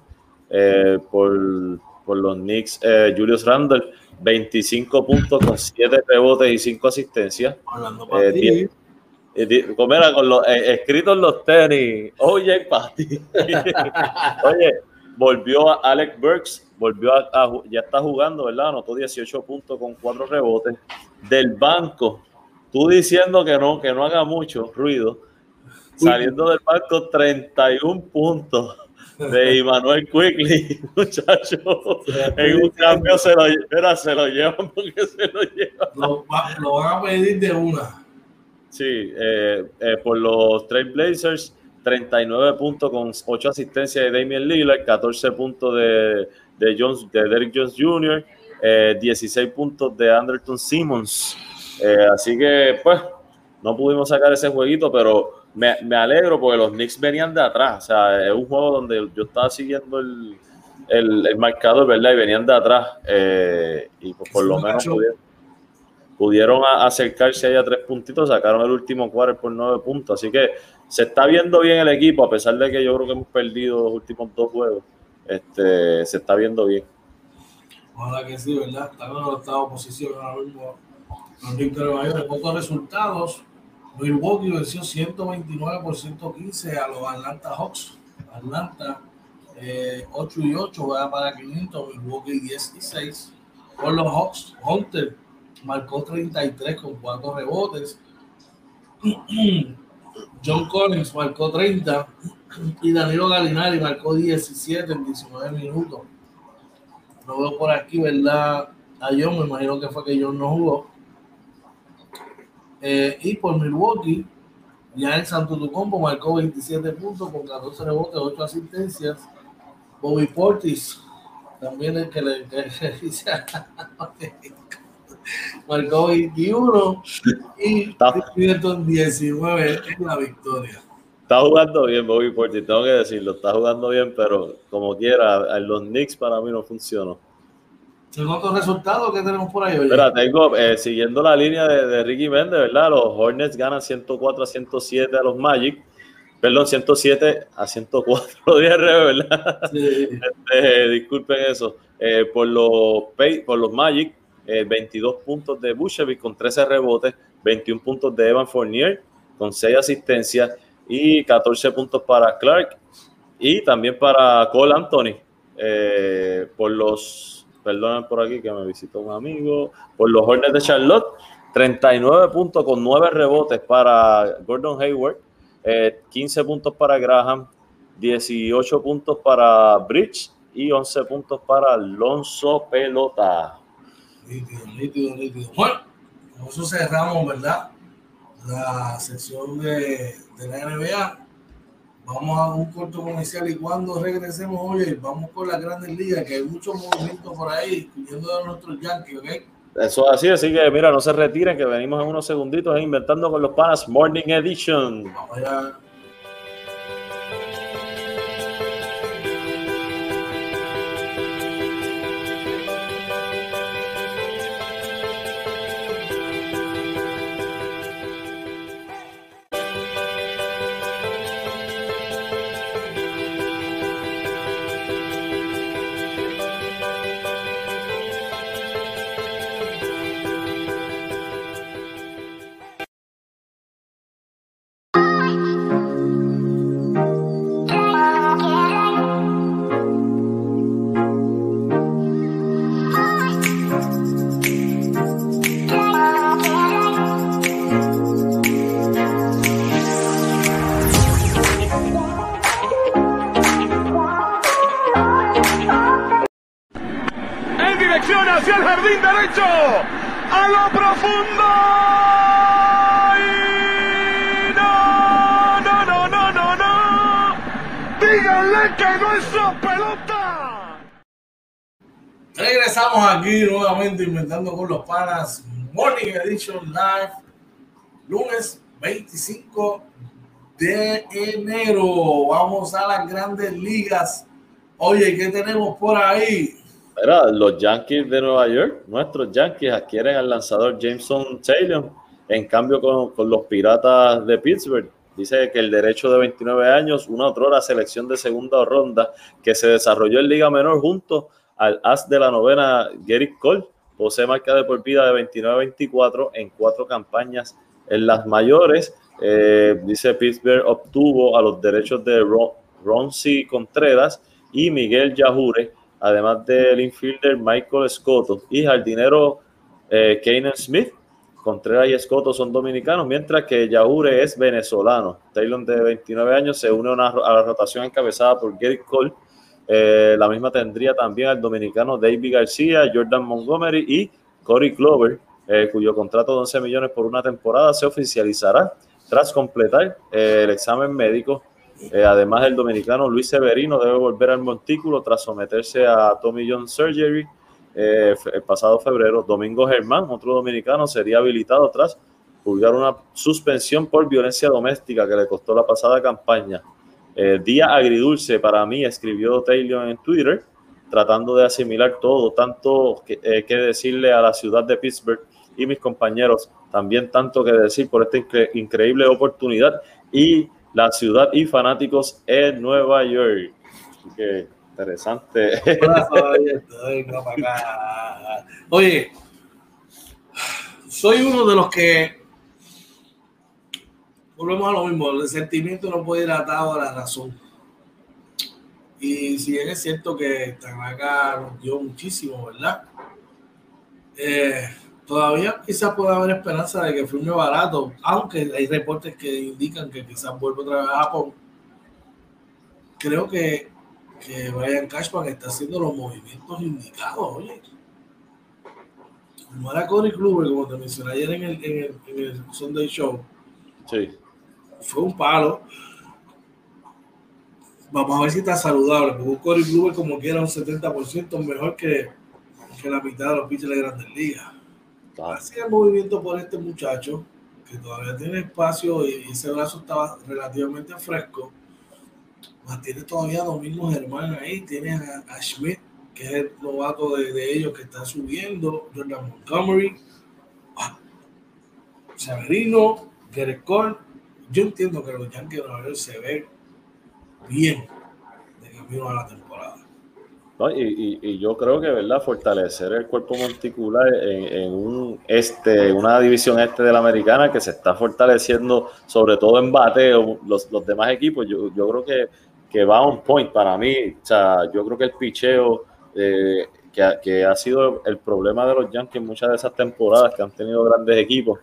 eh, por, por, los Knicks. Julius Randle, 25 puntos con 7 rebotes y 5 asistencias. Eh, como era con los escritos los tenis, oye, Pati. oye, volvió a Alex Burks, volvió a, a, ya está jugando, ¿verdad? Anotó 18 puntos con 4 rebotes. Del banco, tú diciendo que no, que no haga mucho ruido, saliendo del banco 31 puntos de Immanuel Quickly, muchacho. En un cambio se lo, espera, se lo llevan porque se lo llevan. Lo, lo van a pedir de una. Sí, eh, eh, por los Trail Blazers 39 puntos con 8 asistencias de Damian Lillard, 14 puntos de, de, Jones, de Derrick Jones Jr., eh, 16 puntos de Anderton Simmons. Eh, así que, pues, no pudimos sacar ese jueguito, pero me, me, alegro porque los Knicks venían de atrás. O sea, es un juego donde yo estaba siguiendo el, el, el marcador, ¿verdad? Y venían de atrás. Eh, y pues, por lo menos pudieron, pudieron acercarse ahí a tres puntitos, sacaron el último quarter por nueve puntos. Así que se está viendo bien el equipo, a pesar de que yo creo que hemos perdido los últimos dos juegos. Este, se está viendo bien. Ojalá que sí, ¿verdad? Están en la octava posición ahora mismo los Knicks de Nueva York. Pocos resultados. Milwaukee venció 129 por 115 a los Atlanta Hawks. Atlanta eh, 8 y 8 va para 500, Milwaukee 10 y 6. Por los Hawks, Hunter marcó 33 con 4 rebotes. John Collins marcó 30 y Danilo Galinari marcó 17 en 19 minutos. No veo por aquí, ¿verdad? A John, me imagino que fue que John no jugó. Eh, y por Milwaukee, ya el Santo Tucombo marcó 27 puntos con 14 rebotes, 8 asistencias. Bobby Portis, también el que le, dice marcó 21 y 19 en la victoria. Está jugando bien Bobby Portis, tengo que decirlo, está jugando bien, pero como quiera, los Knicks para mí no funcionó. Segundo resultado que tenemos por ahí. Espera, tengo, eh, siguiendo la línea de, de, Ricky Méndez, ¿verdad? Los Hornets ganan 104 a 107 a los Magic. Perdón, 107 a 104 de ¿verdad? Sí. Este, disculpen eso. Eh, por, los, por los Magic, 22 puntos de Bushevich con 13 rebotes, 21 puntos de Evan Fournier con 6 asistencias y 14 puntos para Clark y también para Cole Anthony por los, perdonen por aquí que me visitó un amigo, por los Hornets de Charlotte, 39 puntos con 9 rebotes para Gordon Hayward, 15 eh, puntos para Graham, 18 puntos para Bridge y 11 puntos para Alonso Pelota. Nítido, nítido, nítido. Bueno, con eso cerramos, ¿verdad? La sección de, de la NBA. Vamos a un corto comercial y cuando regresemos, oye, vamos con las grandes ligas, que hay muchos movimientos por ahí, incluyendo de nuestros Yankees, ¿ok? Eso es así, así que mira, no se retiren, que venimos en unos segunditos inventando con los panas Morning Edition. Vamos allá. Inventando con los panas Morning Edition Live, lunes 25 de enero. Vamos a las grandes ligas. Oye, ¿qué tenemos por ahí? los Yankees de Nueva York, nuestros Yankees adquieren al lanzador Jameson Taylor en cambio con, con los Piratas de Pittsburgh. Dice que el derecho de 29 años, una otra selección de segunda ronda que se desarrolló en Liga Menor junto al as de la novena, Gary Cole, posee marca de por vida de 29-24 en cuatro campañas en las mayores. Eh, dice Pittsburgh obtuvo a los derechos de Ronzi Contreras y Miguel Yajure, además del infielder Michael Scotto y jardinero eh, Smith. Contreras y Escoto son dominicanos, mientras que Yajure es venezolano. Taylor, de 29 años, se une a, a la rotación encabezada por Gary Cole eh, la misma tendría también al dominicano David García, Jordan Montgomery y Corey Clover, eh, cuyo contrato de 11 millones por una temporada se oficializará tras completar eh, el examen médico. además, el dominicano Luis Severino debe volver al montículo tras someterse a Tommy John Surgery el pasado febrero. Domingo Germán, otro dominicano, sería habilitado tras pulgar una suspensión por violencia doméstica que le costó la pasada campaña. Eh, día agridulce para mí, escribió Taylor en Twitter, tratando de asimilar todo, tanto que, eh, que, decirle a la ciudad de Pittsburgh y mis compañeros, también tanto que decir por esta increíble oportunidad y la ciudad y fanáticos en Nueva York. Qué interesante. Oye, soy uno de los que volvemos a lo mismo, el sentimiento no puede ir atado a la razón. Y si bien es cierto que Tanaka nos dio muchísimo, ¿verdad? Eh, todavía quizás pueda haber esperanza de que fue barato, aunque hay reportes que indican que quizás vuelva otra vez a Japón. Creo que, que Brian Cashman está haciendo los movimientos indicados, oye. Como era Corey Kluber, como te mencioné ayer en el, en el Sunday Show. Sí fue un palo. Vamos a ver si está saludable, porque Corey Kluber como quiera un 70% mejor que, que, la mitad de los pitchers de Grandes Ligas. Así el movimiento por este muchacho, que todavía tiene espacio y ese brazo estaba relativamente fresco. Más tiene todavía los mismos hermanos ahí. Tiene a, Schmidt, que es el novato de, de, ellos que está subiendo. Jordan Montgomery. Ah, Severino, Gerrit Cole yo entiendo que los Yankees de Nueva York se ven bien de camino a la temporada. y, yo creo que, ¿verdad? Fortalecer el cuerpo monticular en, un este, una división este de la americana que se está fortaleciendo, sobre todo en bateo, los, los demás equipos, yo, yo creo que, que va on point para mí. O sea, yo creo que el picheo, eh, que, que, ha sido el problema de los Yankees en muchas de esas temporadas que han tenido grandes equipos.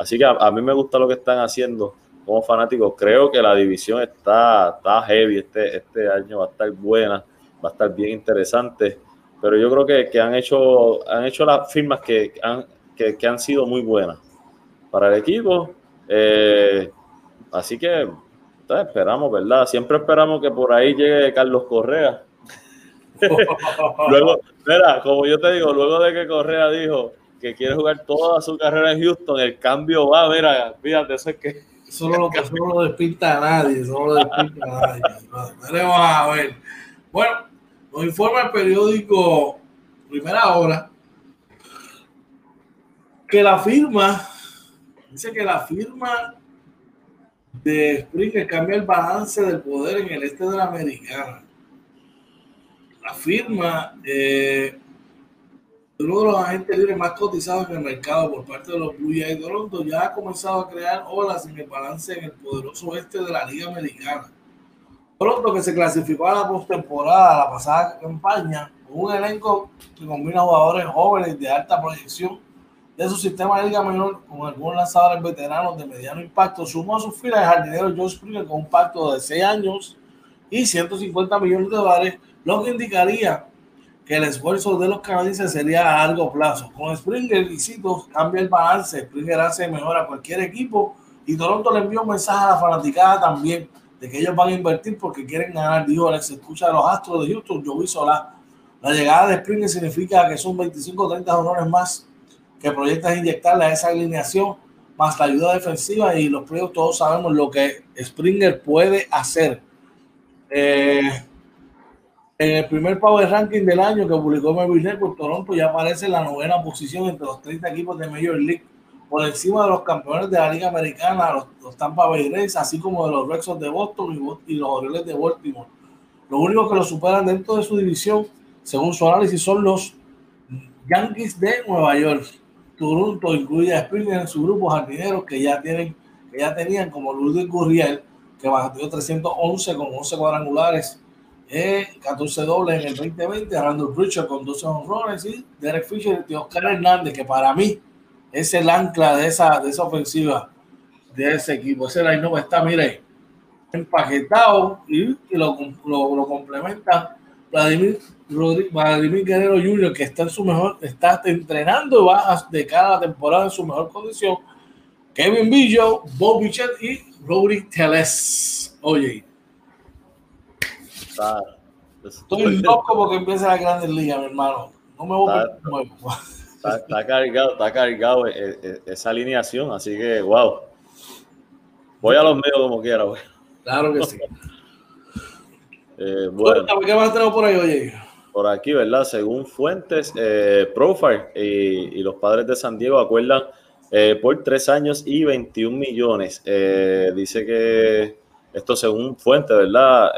Así que a, mí me gusta lo que están haciendo como fanáticos. Creo que la división está, está heavy este, este año, va a estar buena va a estar bien interesante. Pero yo creo que, que han, hecho, han hecho las firmas que han, que, han sido muy buenas para el equipo. Eh, así que esperamos, ¿verdad? Siempre esperamos que por ahí llegue Carlos Correa. luego, mira, como yo te digo, luego de que Correa dijo que quiere jugar toda su carrera en Houston, el cambio va, mira, fíjate, eso es que... Eso no lo, no despinta a nadie, eso no lo despinta a nadie. Veremos a ver. Bueno, nos informa el periódico Primera Hora que la firma, dice que la firma de Springer cambia el balance del poder en el este de la Americana. La firma eh, uno de los agentes libres más cotizados en el mercado por parte de los Blue Jays de Toronto. Ya ha comenzado a crear olas en el balance en el poderoso oeste de la Liga Americana. Pronto que se clasificó a la postemporada, la pasada campaña, con un elenco que combina jugadores jóvenes de alta proyección de su sistema de liga menor con algunos lanzadores veteranos de mediano impacto, sumó a sus filas el jardinero Joe Springer con un pacto de 6 años y 150 millones de dólares, lo que indicaría que el esfuerzo de los canadienses sería a largo plazo. Con Springer, y cito, cambia el balance, Springer hace mejor a cualquier equipo y Toronto le envió un mensaje a la fanaticada también de que ellos van a invertir porque quieren ganar, dijo Se escucha de los Astros de Houston, yo vi sola. La llegada de Springer significa que son 25 o 30 honores más que proyectas inyectarle a esa alineación, más la ayuda defensiva y los playoffs, todos sabemos lo que Springer puede hacer. Eh, en el primer Power Ranking del año que publicó Melvin Network, Toronto ya aparece en la novena posición entre los 30 equipos de Major League por encima de los campeones de la Liga Americana, los, Tampa Bay Rays, así como de los Red Sox de Boston y, los Orioles de Baltimore. Los únicos que lo superan dentro de su división, según su análisis, son los Yankees de Nueva York. Toronto incluye a Springer en su grupo jardineros que ya tienen, que ya tenían como Ludwig Gurriel, que batió 311 con 11 cuadrangulares, eh, 14 dobles en el 2020, Randall Pritchard con 12 honrones y Derek Fisher y Oscar Hernández, que para mí es el ancla de esa, de esa ofensiva de ese equipo. Ese line está, mire, empaquetado y, lo, lo, complementa Vladimir, Vladimir Guerrero Jr., que está en su mejor, está entrenando y va de cada temporada en su mejor condición. Kevin Billo, Bob Bichet y Rory Teles. Oye. Estoy loco porque empieza la Grandes Ligas, mi hermano. No me voy a Está, cargado, está cargado eh, eh, esa alineación, así que wow. Voy a los medios como quiera, Claro que sí. eh, bueno, ¿qué más tenemos por ahí, oye? Por aquí, ¿verdad? Según fuentes, eh, Profile y, los padres de San Diego acuerdan por tres años y 21 millones. dice que esto según fuentes, ¿verdad?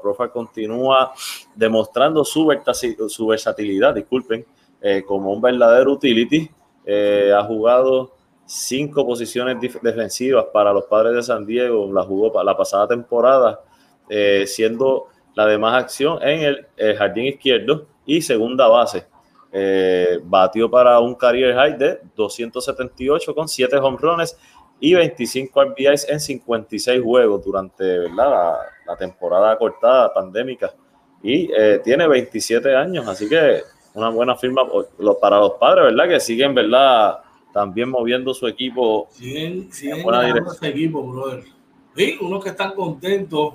Profile continúa demostrando su, su versatilidad, disculpen, eh, como un verdadero utility. Eh, ha jugado cinco posiciones defensivas para los padres de San Diego, la jugó para la pasada temporada, eh, siendo la de más acción en el, jardín izquierdo y segunda base. batió para un career high de 278 con 7 home runs y 25 RBIs en 56 juegos durante La, la, temporada cortada pandémica. Y tiene 27 años, así que una buena firma para los padres, ¿verdad? Que siguen, ¿verdad? También moviendo su equipo. Siguen, siguen ese equipo, brother. Sí, unos que están contentos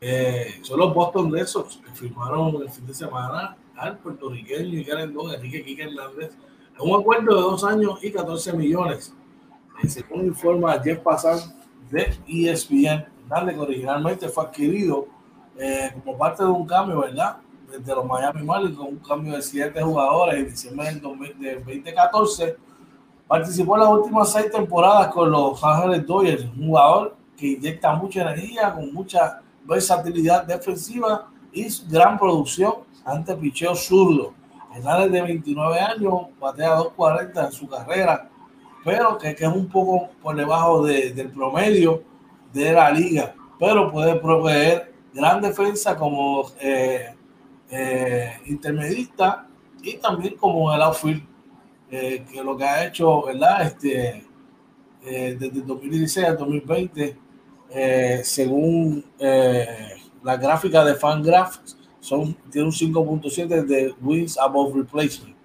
eh, son los Boston Red Sox, que firmaron el fin de semana al puertorriqueño y Don Enrique Quique Hernández, un acuerdo de dos años y 14 millones. Según informa Jeff Passan de ESPN, Hernández, originalmente fue adquirido eh, como parte de un cambio, ¿verdad? de los Miami Marlins con un cambio de siete jugadores en diciembre del 2014. Participó en las últimas seis temporadas con los Ángeles Dodgers, un jugador que inyecta mucha energía, con mucha versatilidad defensiva y gran producción ante picheo zurdo. Hernández de 29 años, batea 2.40 en su carrera, pero que, es un poco por debajo de, del promedio de la liga, pero puede proveer gran defensa como eh, eh, intermedista y también como el outfield, eh, que lo que ha hecho, ¿verdad? Este, eh, desde 2016 al 2020, eh, según la gráfica de Fangraphs, son, tiene un 5.7 de wins above replacement.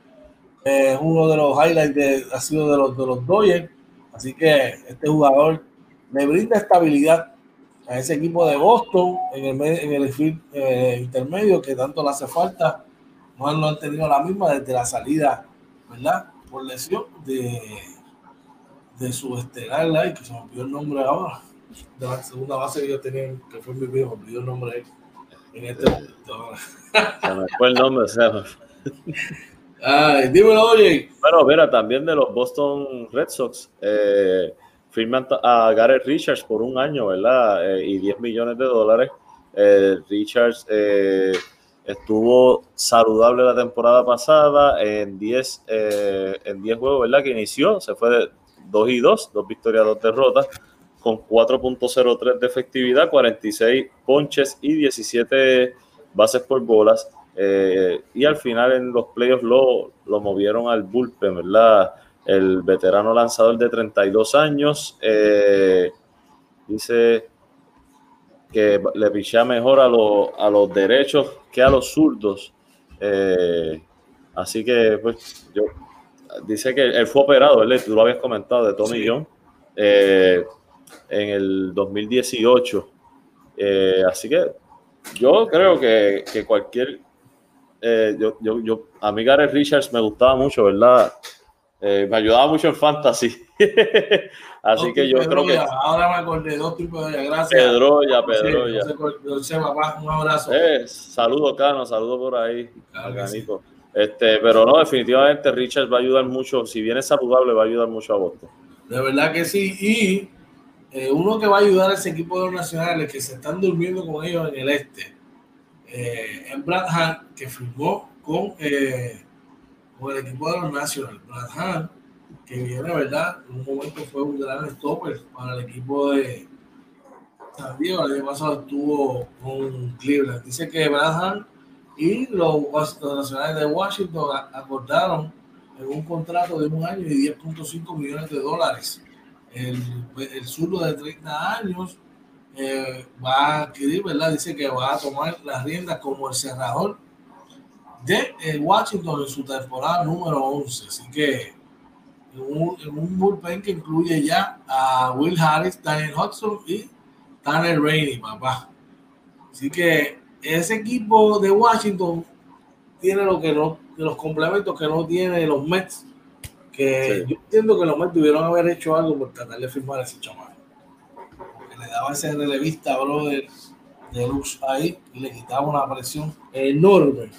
Es uno de los highlights de, ha sido de los, de los Dodgers, así que este jugador le brinda estabilidad a ese equipo de Boston en el, en el field eh, intermedio que tanto le hace falta. No, no han tenido la misma desde la salida, ¿verdad? Por lesión de, de su estelar, que se me olvidó el nombre ahora, de la segunda base que yo tenía, que fue mi viejo, me olvidó el nombre en este momento. nombre, Ay, dímelo, oye. Bueno, mira, también de los Boston Red Sox, eh, firman a Gareth Richards por un año, ¿verdad? Eh, y 10 millones de dólares. Eh, Richards eh, estuvo saludable la temporada pasada en 10, eh, en 10 juegos, ¿verdad? Que inició, se fue de 2 y 2, dos victorias, dos derrotas, con 4.03 de efectividad, 46 ponches y 17 bases por bolas. Eh, y al final en los playoffs lo, lo movieron al bullpen, ¿verdad? El veterano lanzador de 32 años eh, dice que le pichea mejor a, los- a los derechos que a los zurdos. Eh, así que, pues, yo dice que él fue operado, él, tú lo habías comentado, de Tommy Sí. John, en el 2018. Eh, así que yo creo que, que cualquier. Eh, yo, yo, yo, a mí Gareth Richards me gustaba mucho, ¿verdad? Eh, me ayudaba mucho en fantasy. así que yo creo que. Ahora me acordé, dos tipos de gracias. Pedroya, Pedroya. un abrazo. Eh, saludo, Cano, saludo por ahí. Claro. Este, pero no, definitivamente Richards va a ayudar mucho. Si viene saludable, va a ayudar mucho a Boston. De verdad que sí. Y eh, uno que va a ayudar a ese equipo de los nacionales que se están durmiendo con ellos en el este eh, es Brad que firmó con, eh, con el equipo de los nacionales. Brad que viene, ¿verdad? En un momento fue un gran stopper para el equipo de San Diego. El año pasado estuvo con Cleveland. Dice que Brad y los, los nacionales de Washington acordaron en un contrato de un año y 10.5 millones de dólares. El, el de 30 años eh, va a adquirir, ¿verdad? Dice que va a tomar las riendas como el cerrador de eh, Washington en su temporada número 11. Así que en un, en un bullpen que incluye ya a Will Harris, Daniel Hudson y Tanner Rainey, papá. Así que ese equipo de Washington tiene lo que no, los complementos que no tiene los Mets. Que Sí. yo entiendo que los Mets debieron haber hecho algo por tratar de firmar a ese chamaco. Daba ese relevista, brother, de luz ahí y le quitaba una presión enorme,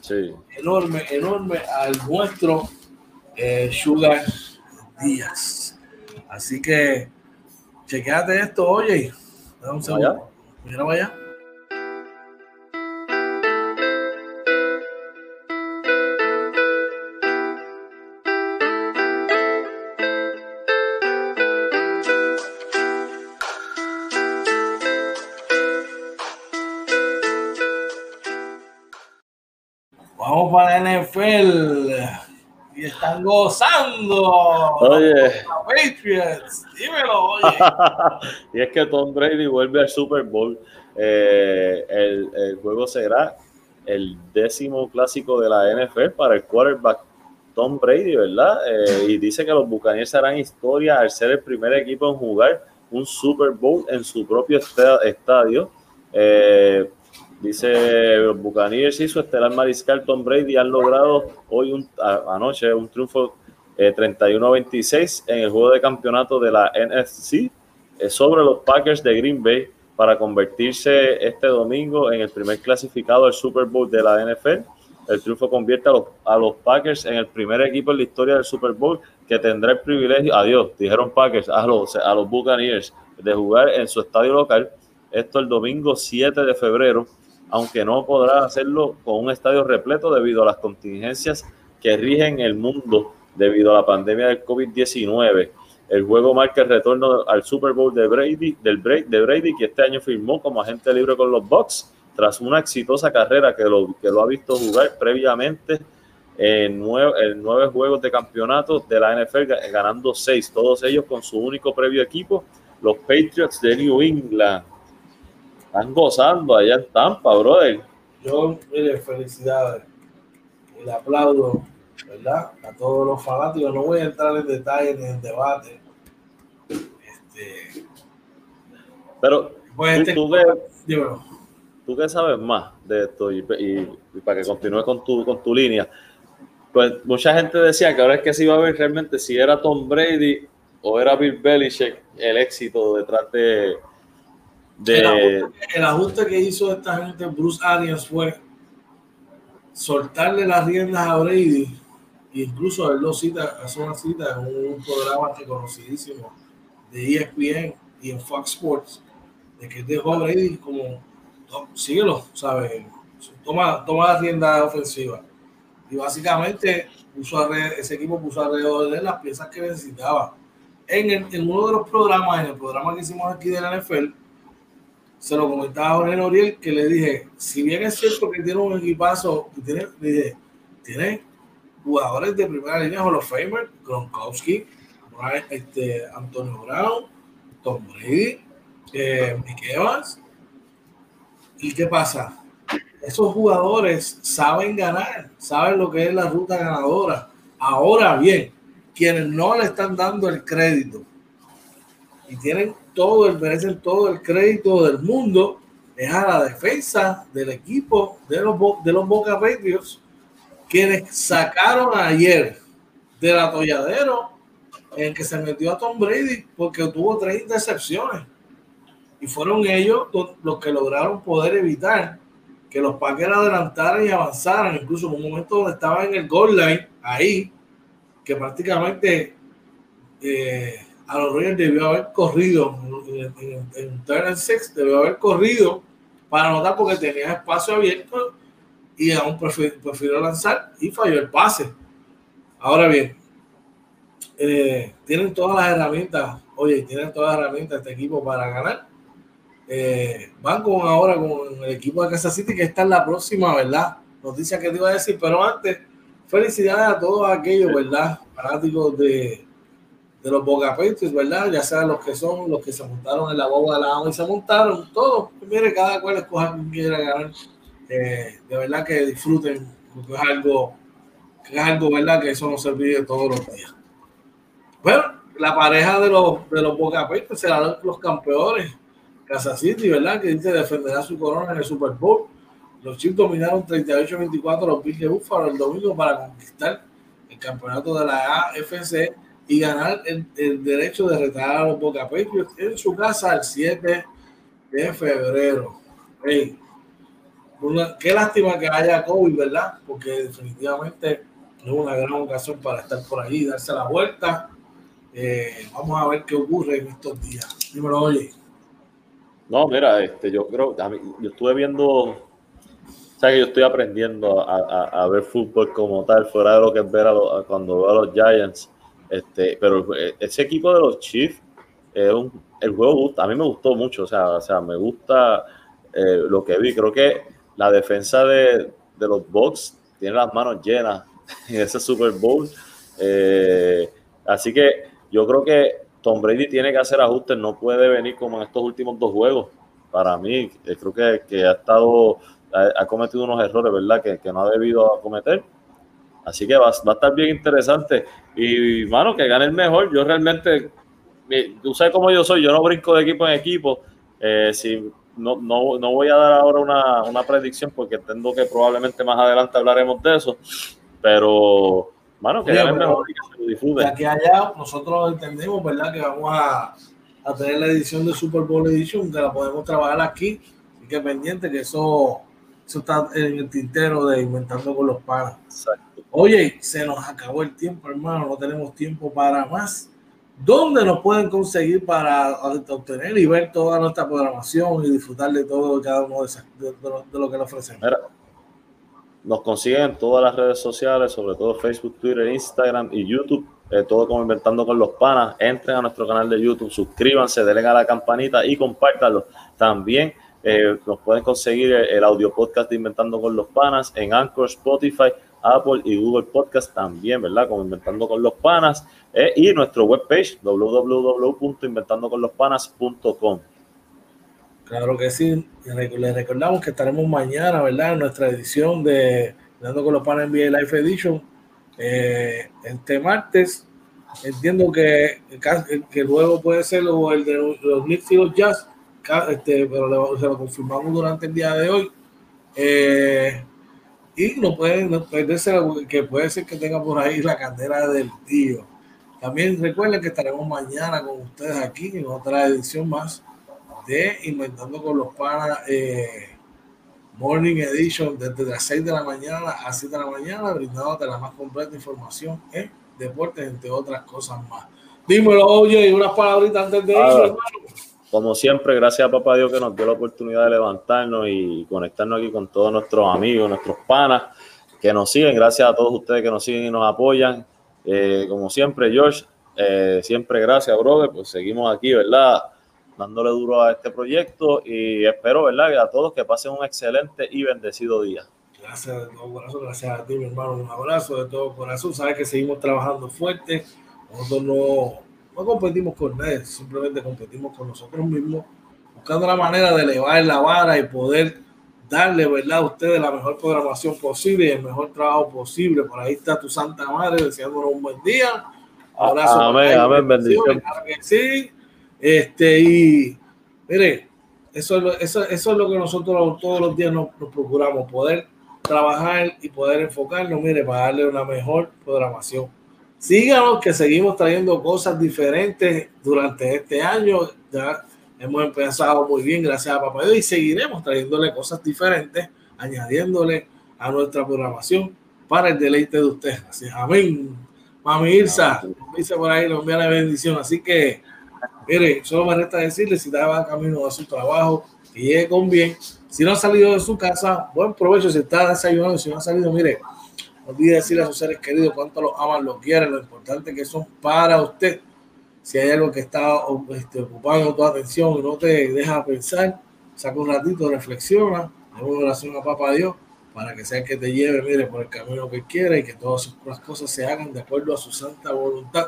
Sí. enorme, enorme al nuestro eh, Sugar Díaz. Así que chequeate esto, oye. Dame un Vamos allá. segundo. Mira, vaya. NFL. Y están gozando. Oye. Los Patriots. Dímelo, oye. y es que Tom Brady vuelve al Super Bowl. Eh, el, el juego será el décimo clásico de la NFL para el quarterback Tom Brady, ¿verdad? Eh, y dice que los Buccaneers harán historia al ser el primer equipo en jugar un Super Bowl en su propio esta- estadio. Eh, dice los Buccaneers y su estelar mariscal Tom Brady han logrado hoy un, anoche un triunfo eh, 31-26 en el juego de campeonato de la NFC eh, sobre los Packers de Green Bay para convertirse este domingo en el primer clasificado al Super Bowl de la NFL. El triunfo convierte a los, a los Packers en el primer equipo en la historia del Super Bowl que tendrá el privilegio, adiós, dijeron Packers, a los, a los Buccaneers, de jugar en su estadio local. Esto el domingo 7 de febrero aunque no podrá hacerlo con un estadio repleto debido a las contingencias que rigen el mundo debido a la pandemia del COVID-19. El juego marca el retorno al Super Bowl de Brady, del break de Brady, que este año firmó como agente libre con los Bucks, tras una exitosa carrera que lo, que lo ha visto jugar previamente en nueve, juegos de campeonato de la NFL, ganando seis, todos ellos con su único previo equipo, los Patriots de New England. Están gozando allá en Tampa, brother. Yo, mire, felicidades. Le aplaudo, ¿verdad? A todos los fanáticos. No voy a entrar en detalles ni en debate. Este, Pero, pues este, tú, tú, que sabes más de esto y, para que continúe con tu, con tu línea pues mucha gente decía que ahora es que se iba a ver realmente si era Tom Brady o era Bill Belichick el éxito detrás de... El, ajuste, que hizo esta gente, Bruce Arians, fue soltarle las riendas a Brady incluso él lo cita, hace una cita en un programa reconocidísimo de ESPN y en Fox Sports, de que dejó a Brady como, síguelo, ¿sabes? Toma, toma la rienda ofensiva y básicamente puso ese equipo puso alrededor de las piezas que necesitaba. En, en, uno de los programas, en el programa que hicimos aquí de la NFL, se lo comentaba a Noriel que le dije, si bien es cierto que tiene un equipazo, tiene, dije, tiene jugadores de primera línea Hall of Famer, Gronkowski, este, Antonio Brown, Tom Brady, eh, Evans. ¿Y qué pasa? esos jugadores saben ganar, saben lo que es la ruta ganadora. Ahora bien, quienes no le están dando el crédito y tienen todo el, merecen todo el crédito del mundo, es a la defensa del equipo de los, de los Boca Reyes, quienes sacaron ayer del atolladero en que se metió a Tom Brady porque tuvo tres intercepciones. Y fueron ellos los que lograron poder evitar que los Packers adelantaran y avanzaran, incluso en un momento donde estaba en el goal line, ahí, que prácticamente eh, a los Reyes debió haber corrido en, en, turn and six, debió haber corrido para anotar porque tenía espacio abierto y aún prefirió, lanzar y falló el pase. Ahora bien, eh, tienen todas las herramientas, oye, tienen todas las herramientas este equipo para ganar eh, van con ahora con el equipo de Kansas City, que está en la próxima, ¿verdad? Noticia que te iba a decir, pero antes, felicidades a todos aquellos, ¿verdad? Fanáticos de, de los Boca ¿verdad? Ya sean los que son, los que se montaron en la boba de la y se montaron, todos. Mire, cada cual escoja quien quiera ganar. Eh, de verdad que disfruten, porque es algo, es algo, ¿verdad? Que eso no se olvide todos los días. Bueno, la pareja de los, de los Boca serán los campeones Kansas City, ¿verdad? Que dice defenderá su corona en el Super Bowl. Los Chiefs dominaron 38-24 a los Bills de Buffalo el domingo para conquistar el campeonato de la AFC y ganar el, derecho de retirar a los Boca Patriots en su casa el 7 de febrero. qué lástima que haya COVID, ¿verdad? Porque definitivamente es una gran ocasión para estar por ahí, darse la vuelta. Eh, vamos a ver qué ocurre en estos días. Dímelo, oye. No, mira, este, yo creo, yo estuve viendo, o sea que yo estoy aprendiendo a, ver fútbol como tal, fuera de lo que es ver a cuando veo a los Giants, este, pero ese equipo de los Chiefs, un, el juego a mí me gustó mucho, o sea, o sea me gusta eh, lo que vi, creo que la defensa de, los Bucks tiene las manos llenas en ese Super Bowl, eh, así que yo creo que Tom Brady tiene que hacer ajustes, no puede venir como en estos últimos dos juegos. Para mí, eh, creo que, ha estado, ha, cometido unos errores, ¿verdad? Que, no ha debido cometer. Así que va, a estar bien interesante. Y, mano, que gane el mejor. Yo realmente, tú sabes cómo yo soy, yo no brinco de equipo en equipo. Eh, si no, no, no, voy a dar ahora una, una predicción porque entiendo que probablemente más adelante hablaremos de eso. Pero bueno, que mejor De aquí allá, nosotros entendemos, ¿verdad? Que vamos a, a, tener la edición de Super Bowl Edition, que la podemos trabajar aquí. y que pendiente que eso, eso está en el tintero de Inventando con los Panas. Oye, se nos acabó el tiempo, hermano. No tenemos tiempo para más. ¿Dónde nos pueden conseguir para obtener y ver toda nuestra programación y disfrutar de todo cada uno de, lo, que nos ofrecemos? nos consiguen en todas las redes sociales, sobre todo Facebook, Twitter, Instagram y YouTube. Eh, todo como Inventando con los Panas. Entren a nuestro canal de YouTube, suscríbanse, denle a la campanita y compártanlo. También eh, nos pueden conseguir el, audio podcast de Inventando con los Panas en Anchor, Spotify, Apple y Google Podcast también, ¿verdad? Como Inventando con los Panas. Eh, y nuestro webpage www.inventandoconlospanas.com. Claro que sí. Les recordamos que estaremos mañana, ¿verdad? En nuestra edición de Inventando con los Panas NBA Live Edition. Eh, este martes. Entiendo que, que luego puede ser el de los Knicks y los Jazz, este, pero se lo confirmamos durante el día de hoy. Eh, y no pueden no perderse que puede ser que tenga por ahí la candela del tío. También recuerden que estaremos mañana con ustedes aquí en otra edición más de Inventando con los Panas eh, Morning Edition desde las 6 de la mañana a 7 de la mañana, brindándote la más completa información en deportes, entre otras cosas más. Dímelo, oye, unas palabritas antes de ir, hermano. Como siempre, gracias a Papá Dios que nos dio la oportunidad de levantarnos y conectarnos aquí con todos nuestros amigos, nuestros panas que nos siguen. Gracias a todos ustedes que nos siguen y nos apoyan. Eh, como siempre, George, eh, siempre gracias, brother. Pues seguimos aquí, ¿verdad? Dándole duro a este proyecto y espero, ¿verdad? a todos que pasen un excelente y bendecido día. Gracias de todo corazón, gracias a ti, mi hermano. Un abrazo de todo corazón. Sabes que seguimos trabajando fuerte. Nosotros no no competimos con nadie, simplemente competimos con nosotros mismos, buscando la manera de elevar la vara y poder darle, ¿verdad?, a ustedes la mejor programación posible y el mejor trabajo posible. Por ahí está tu Santa Madre deseándonos un buen día. Abrazo. Amén, amén, bendición. sí. Este, y mire, eso es, lo, eso, eso es lo que nosotros todos los días nos, nos procuramos, poder trabajar y poder enfocarnos, mire, para darle una mejor programación Síganos que seguimos trayendo cosas diferentes durante este año. Ya hemos empezado muy bien, gracias a Papá Dios, y seguiremos trayéndole cosas diferentes, añadiéndole a nuestra programación para el deleite de ustedes. Así, amén. Mami Irsa, dice por ahí, nos envía la bendición. Así que, mire, solo me resta decirle si estaba camino a su trabajo, que llegue con bien. Si no ha salido de su casa, buen provecho. Si está desayunando, si no ha salido, mire, no olvide decirle a sus seres queridos cuánto los aman, los quieren, lo importante que son para usted. Si hay algo que está este, ocupando tu atención y no te deja pensar, saca un ratito, reflexiona, haga una oración a Papá Dios para que sea el que te lleve, mire, por el camino que quiere y que todas las cosas se hagan de acuerdo a su santa voluntad.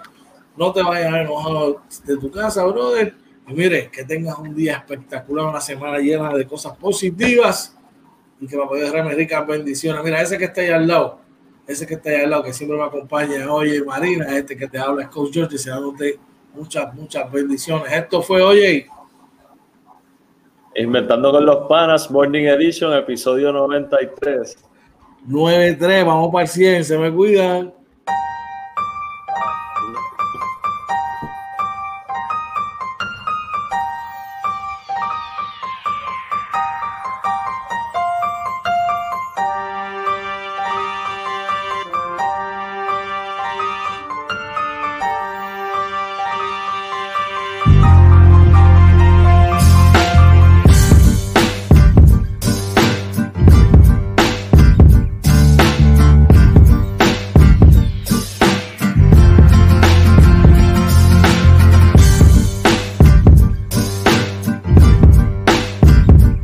No te vayas enojado de tu casa, brother. Y mire, que tengas un día espectacular, una semana llena de cosas positivas y que Papá Dios derrame ricas bendiciones. Mira, ese que está ahí al lado, ese que está ahí al lado, que siempre me acompaña, oye Marina, este que te habla es Coach George, deseándote muchas, muchas bendiciones. Esto fue, oye. Inventando con los panas, Morning Edition, episodio 93. 93, vamos para el 100, se me cuidan.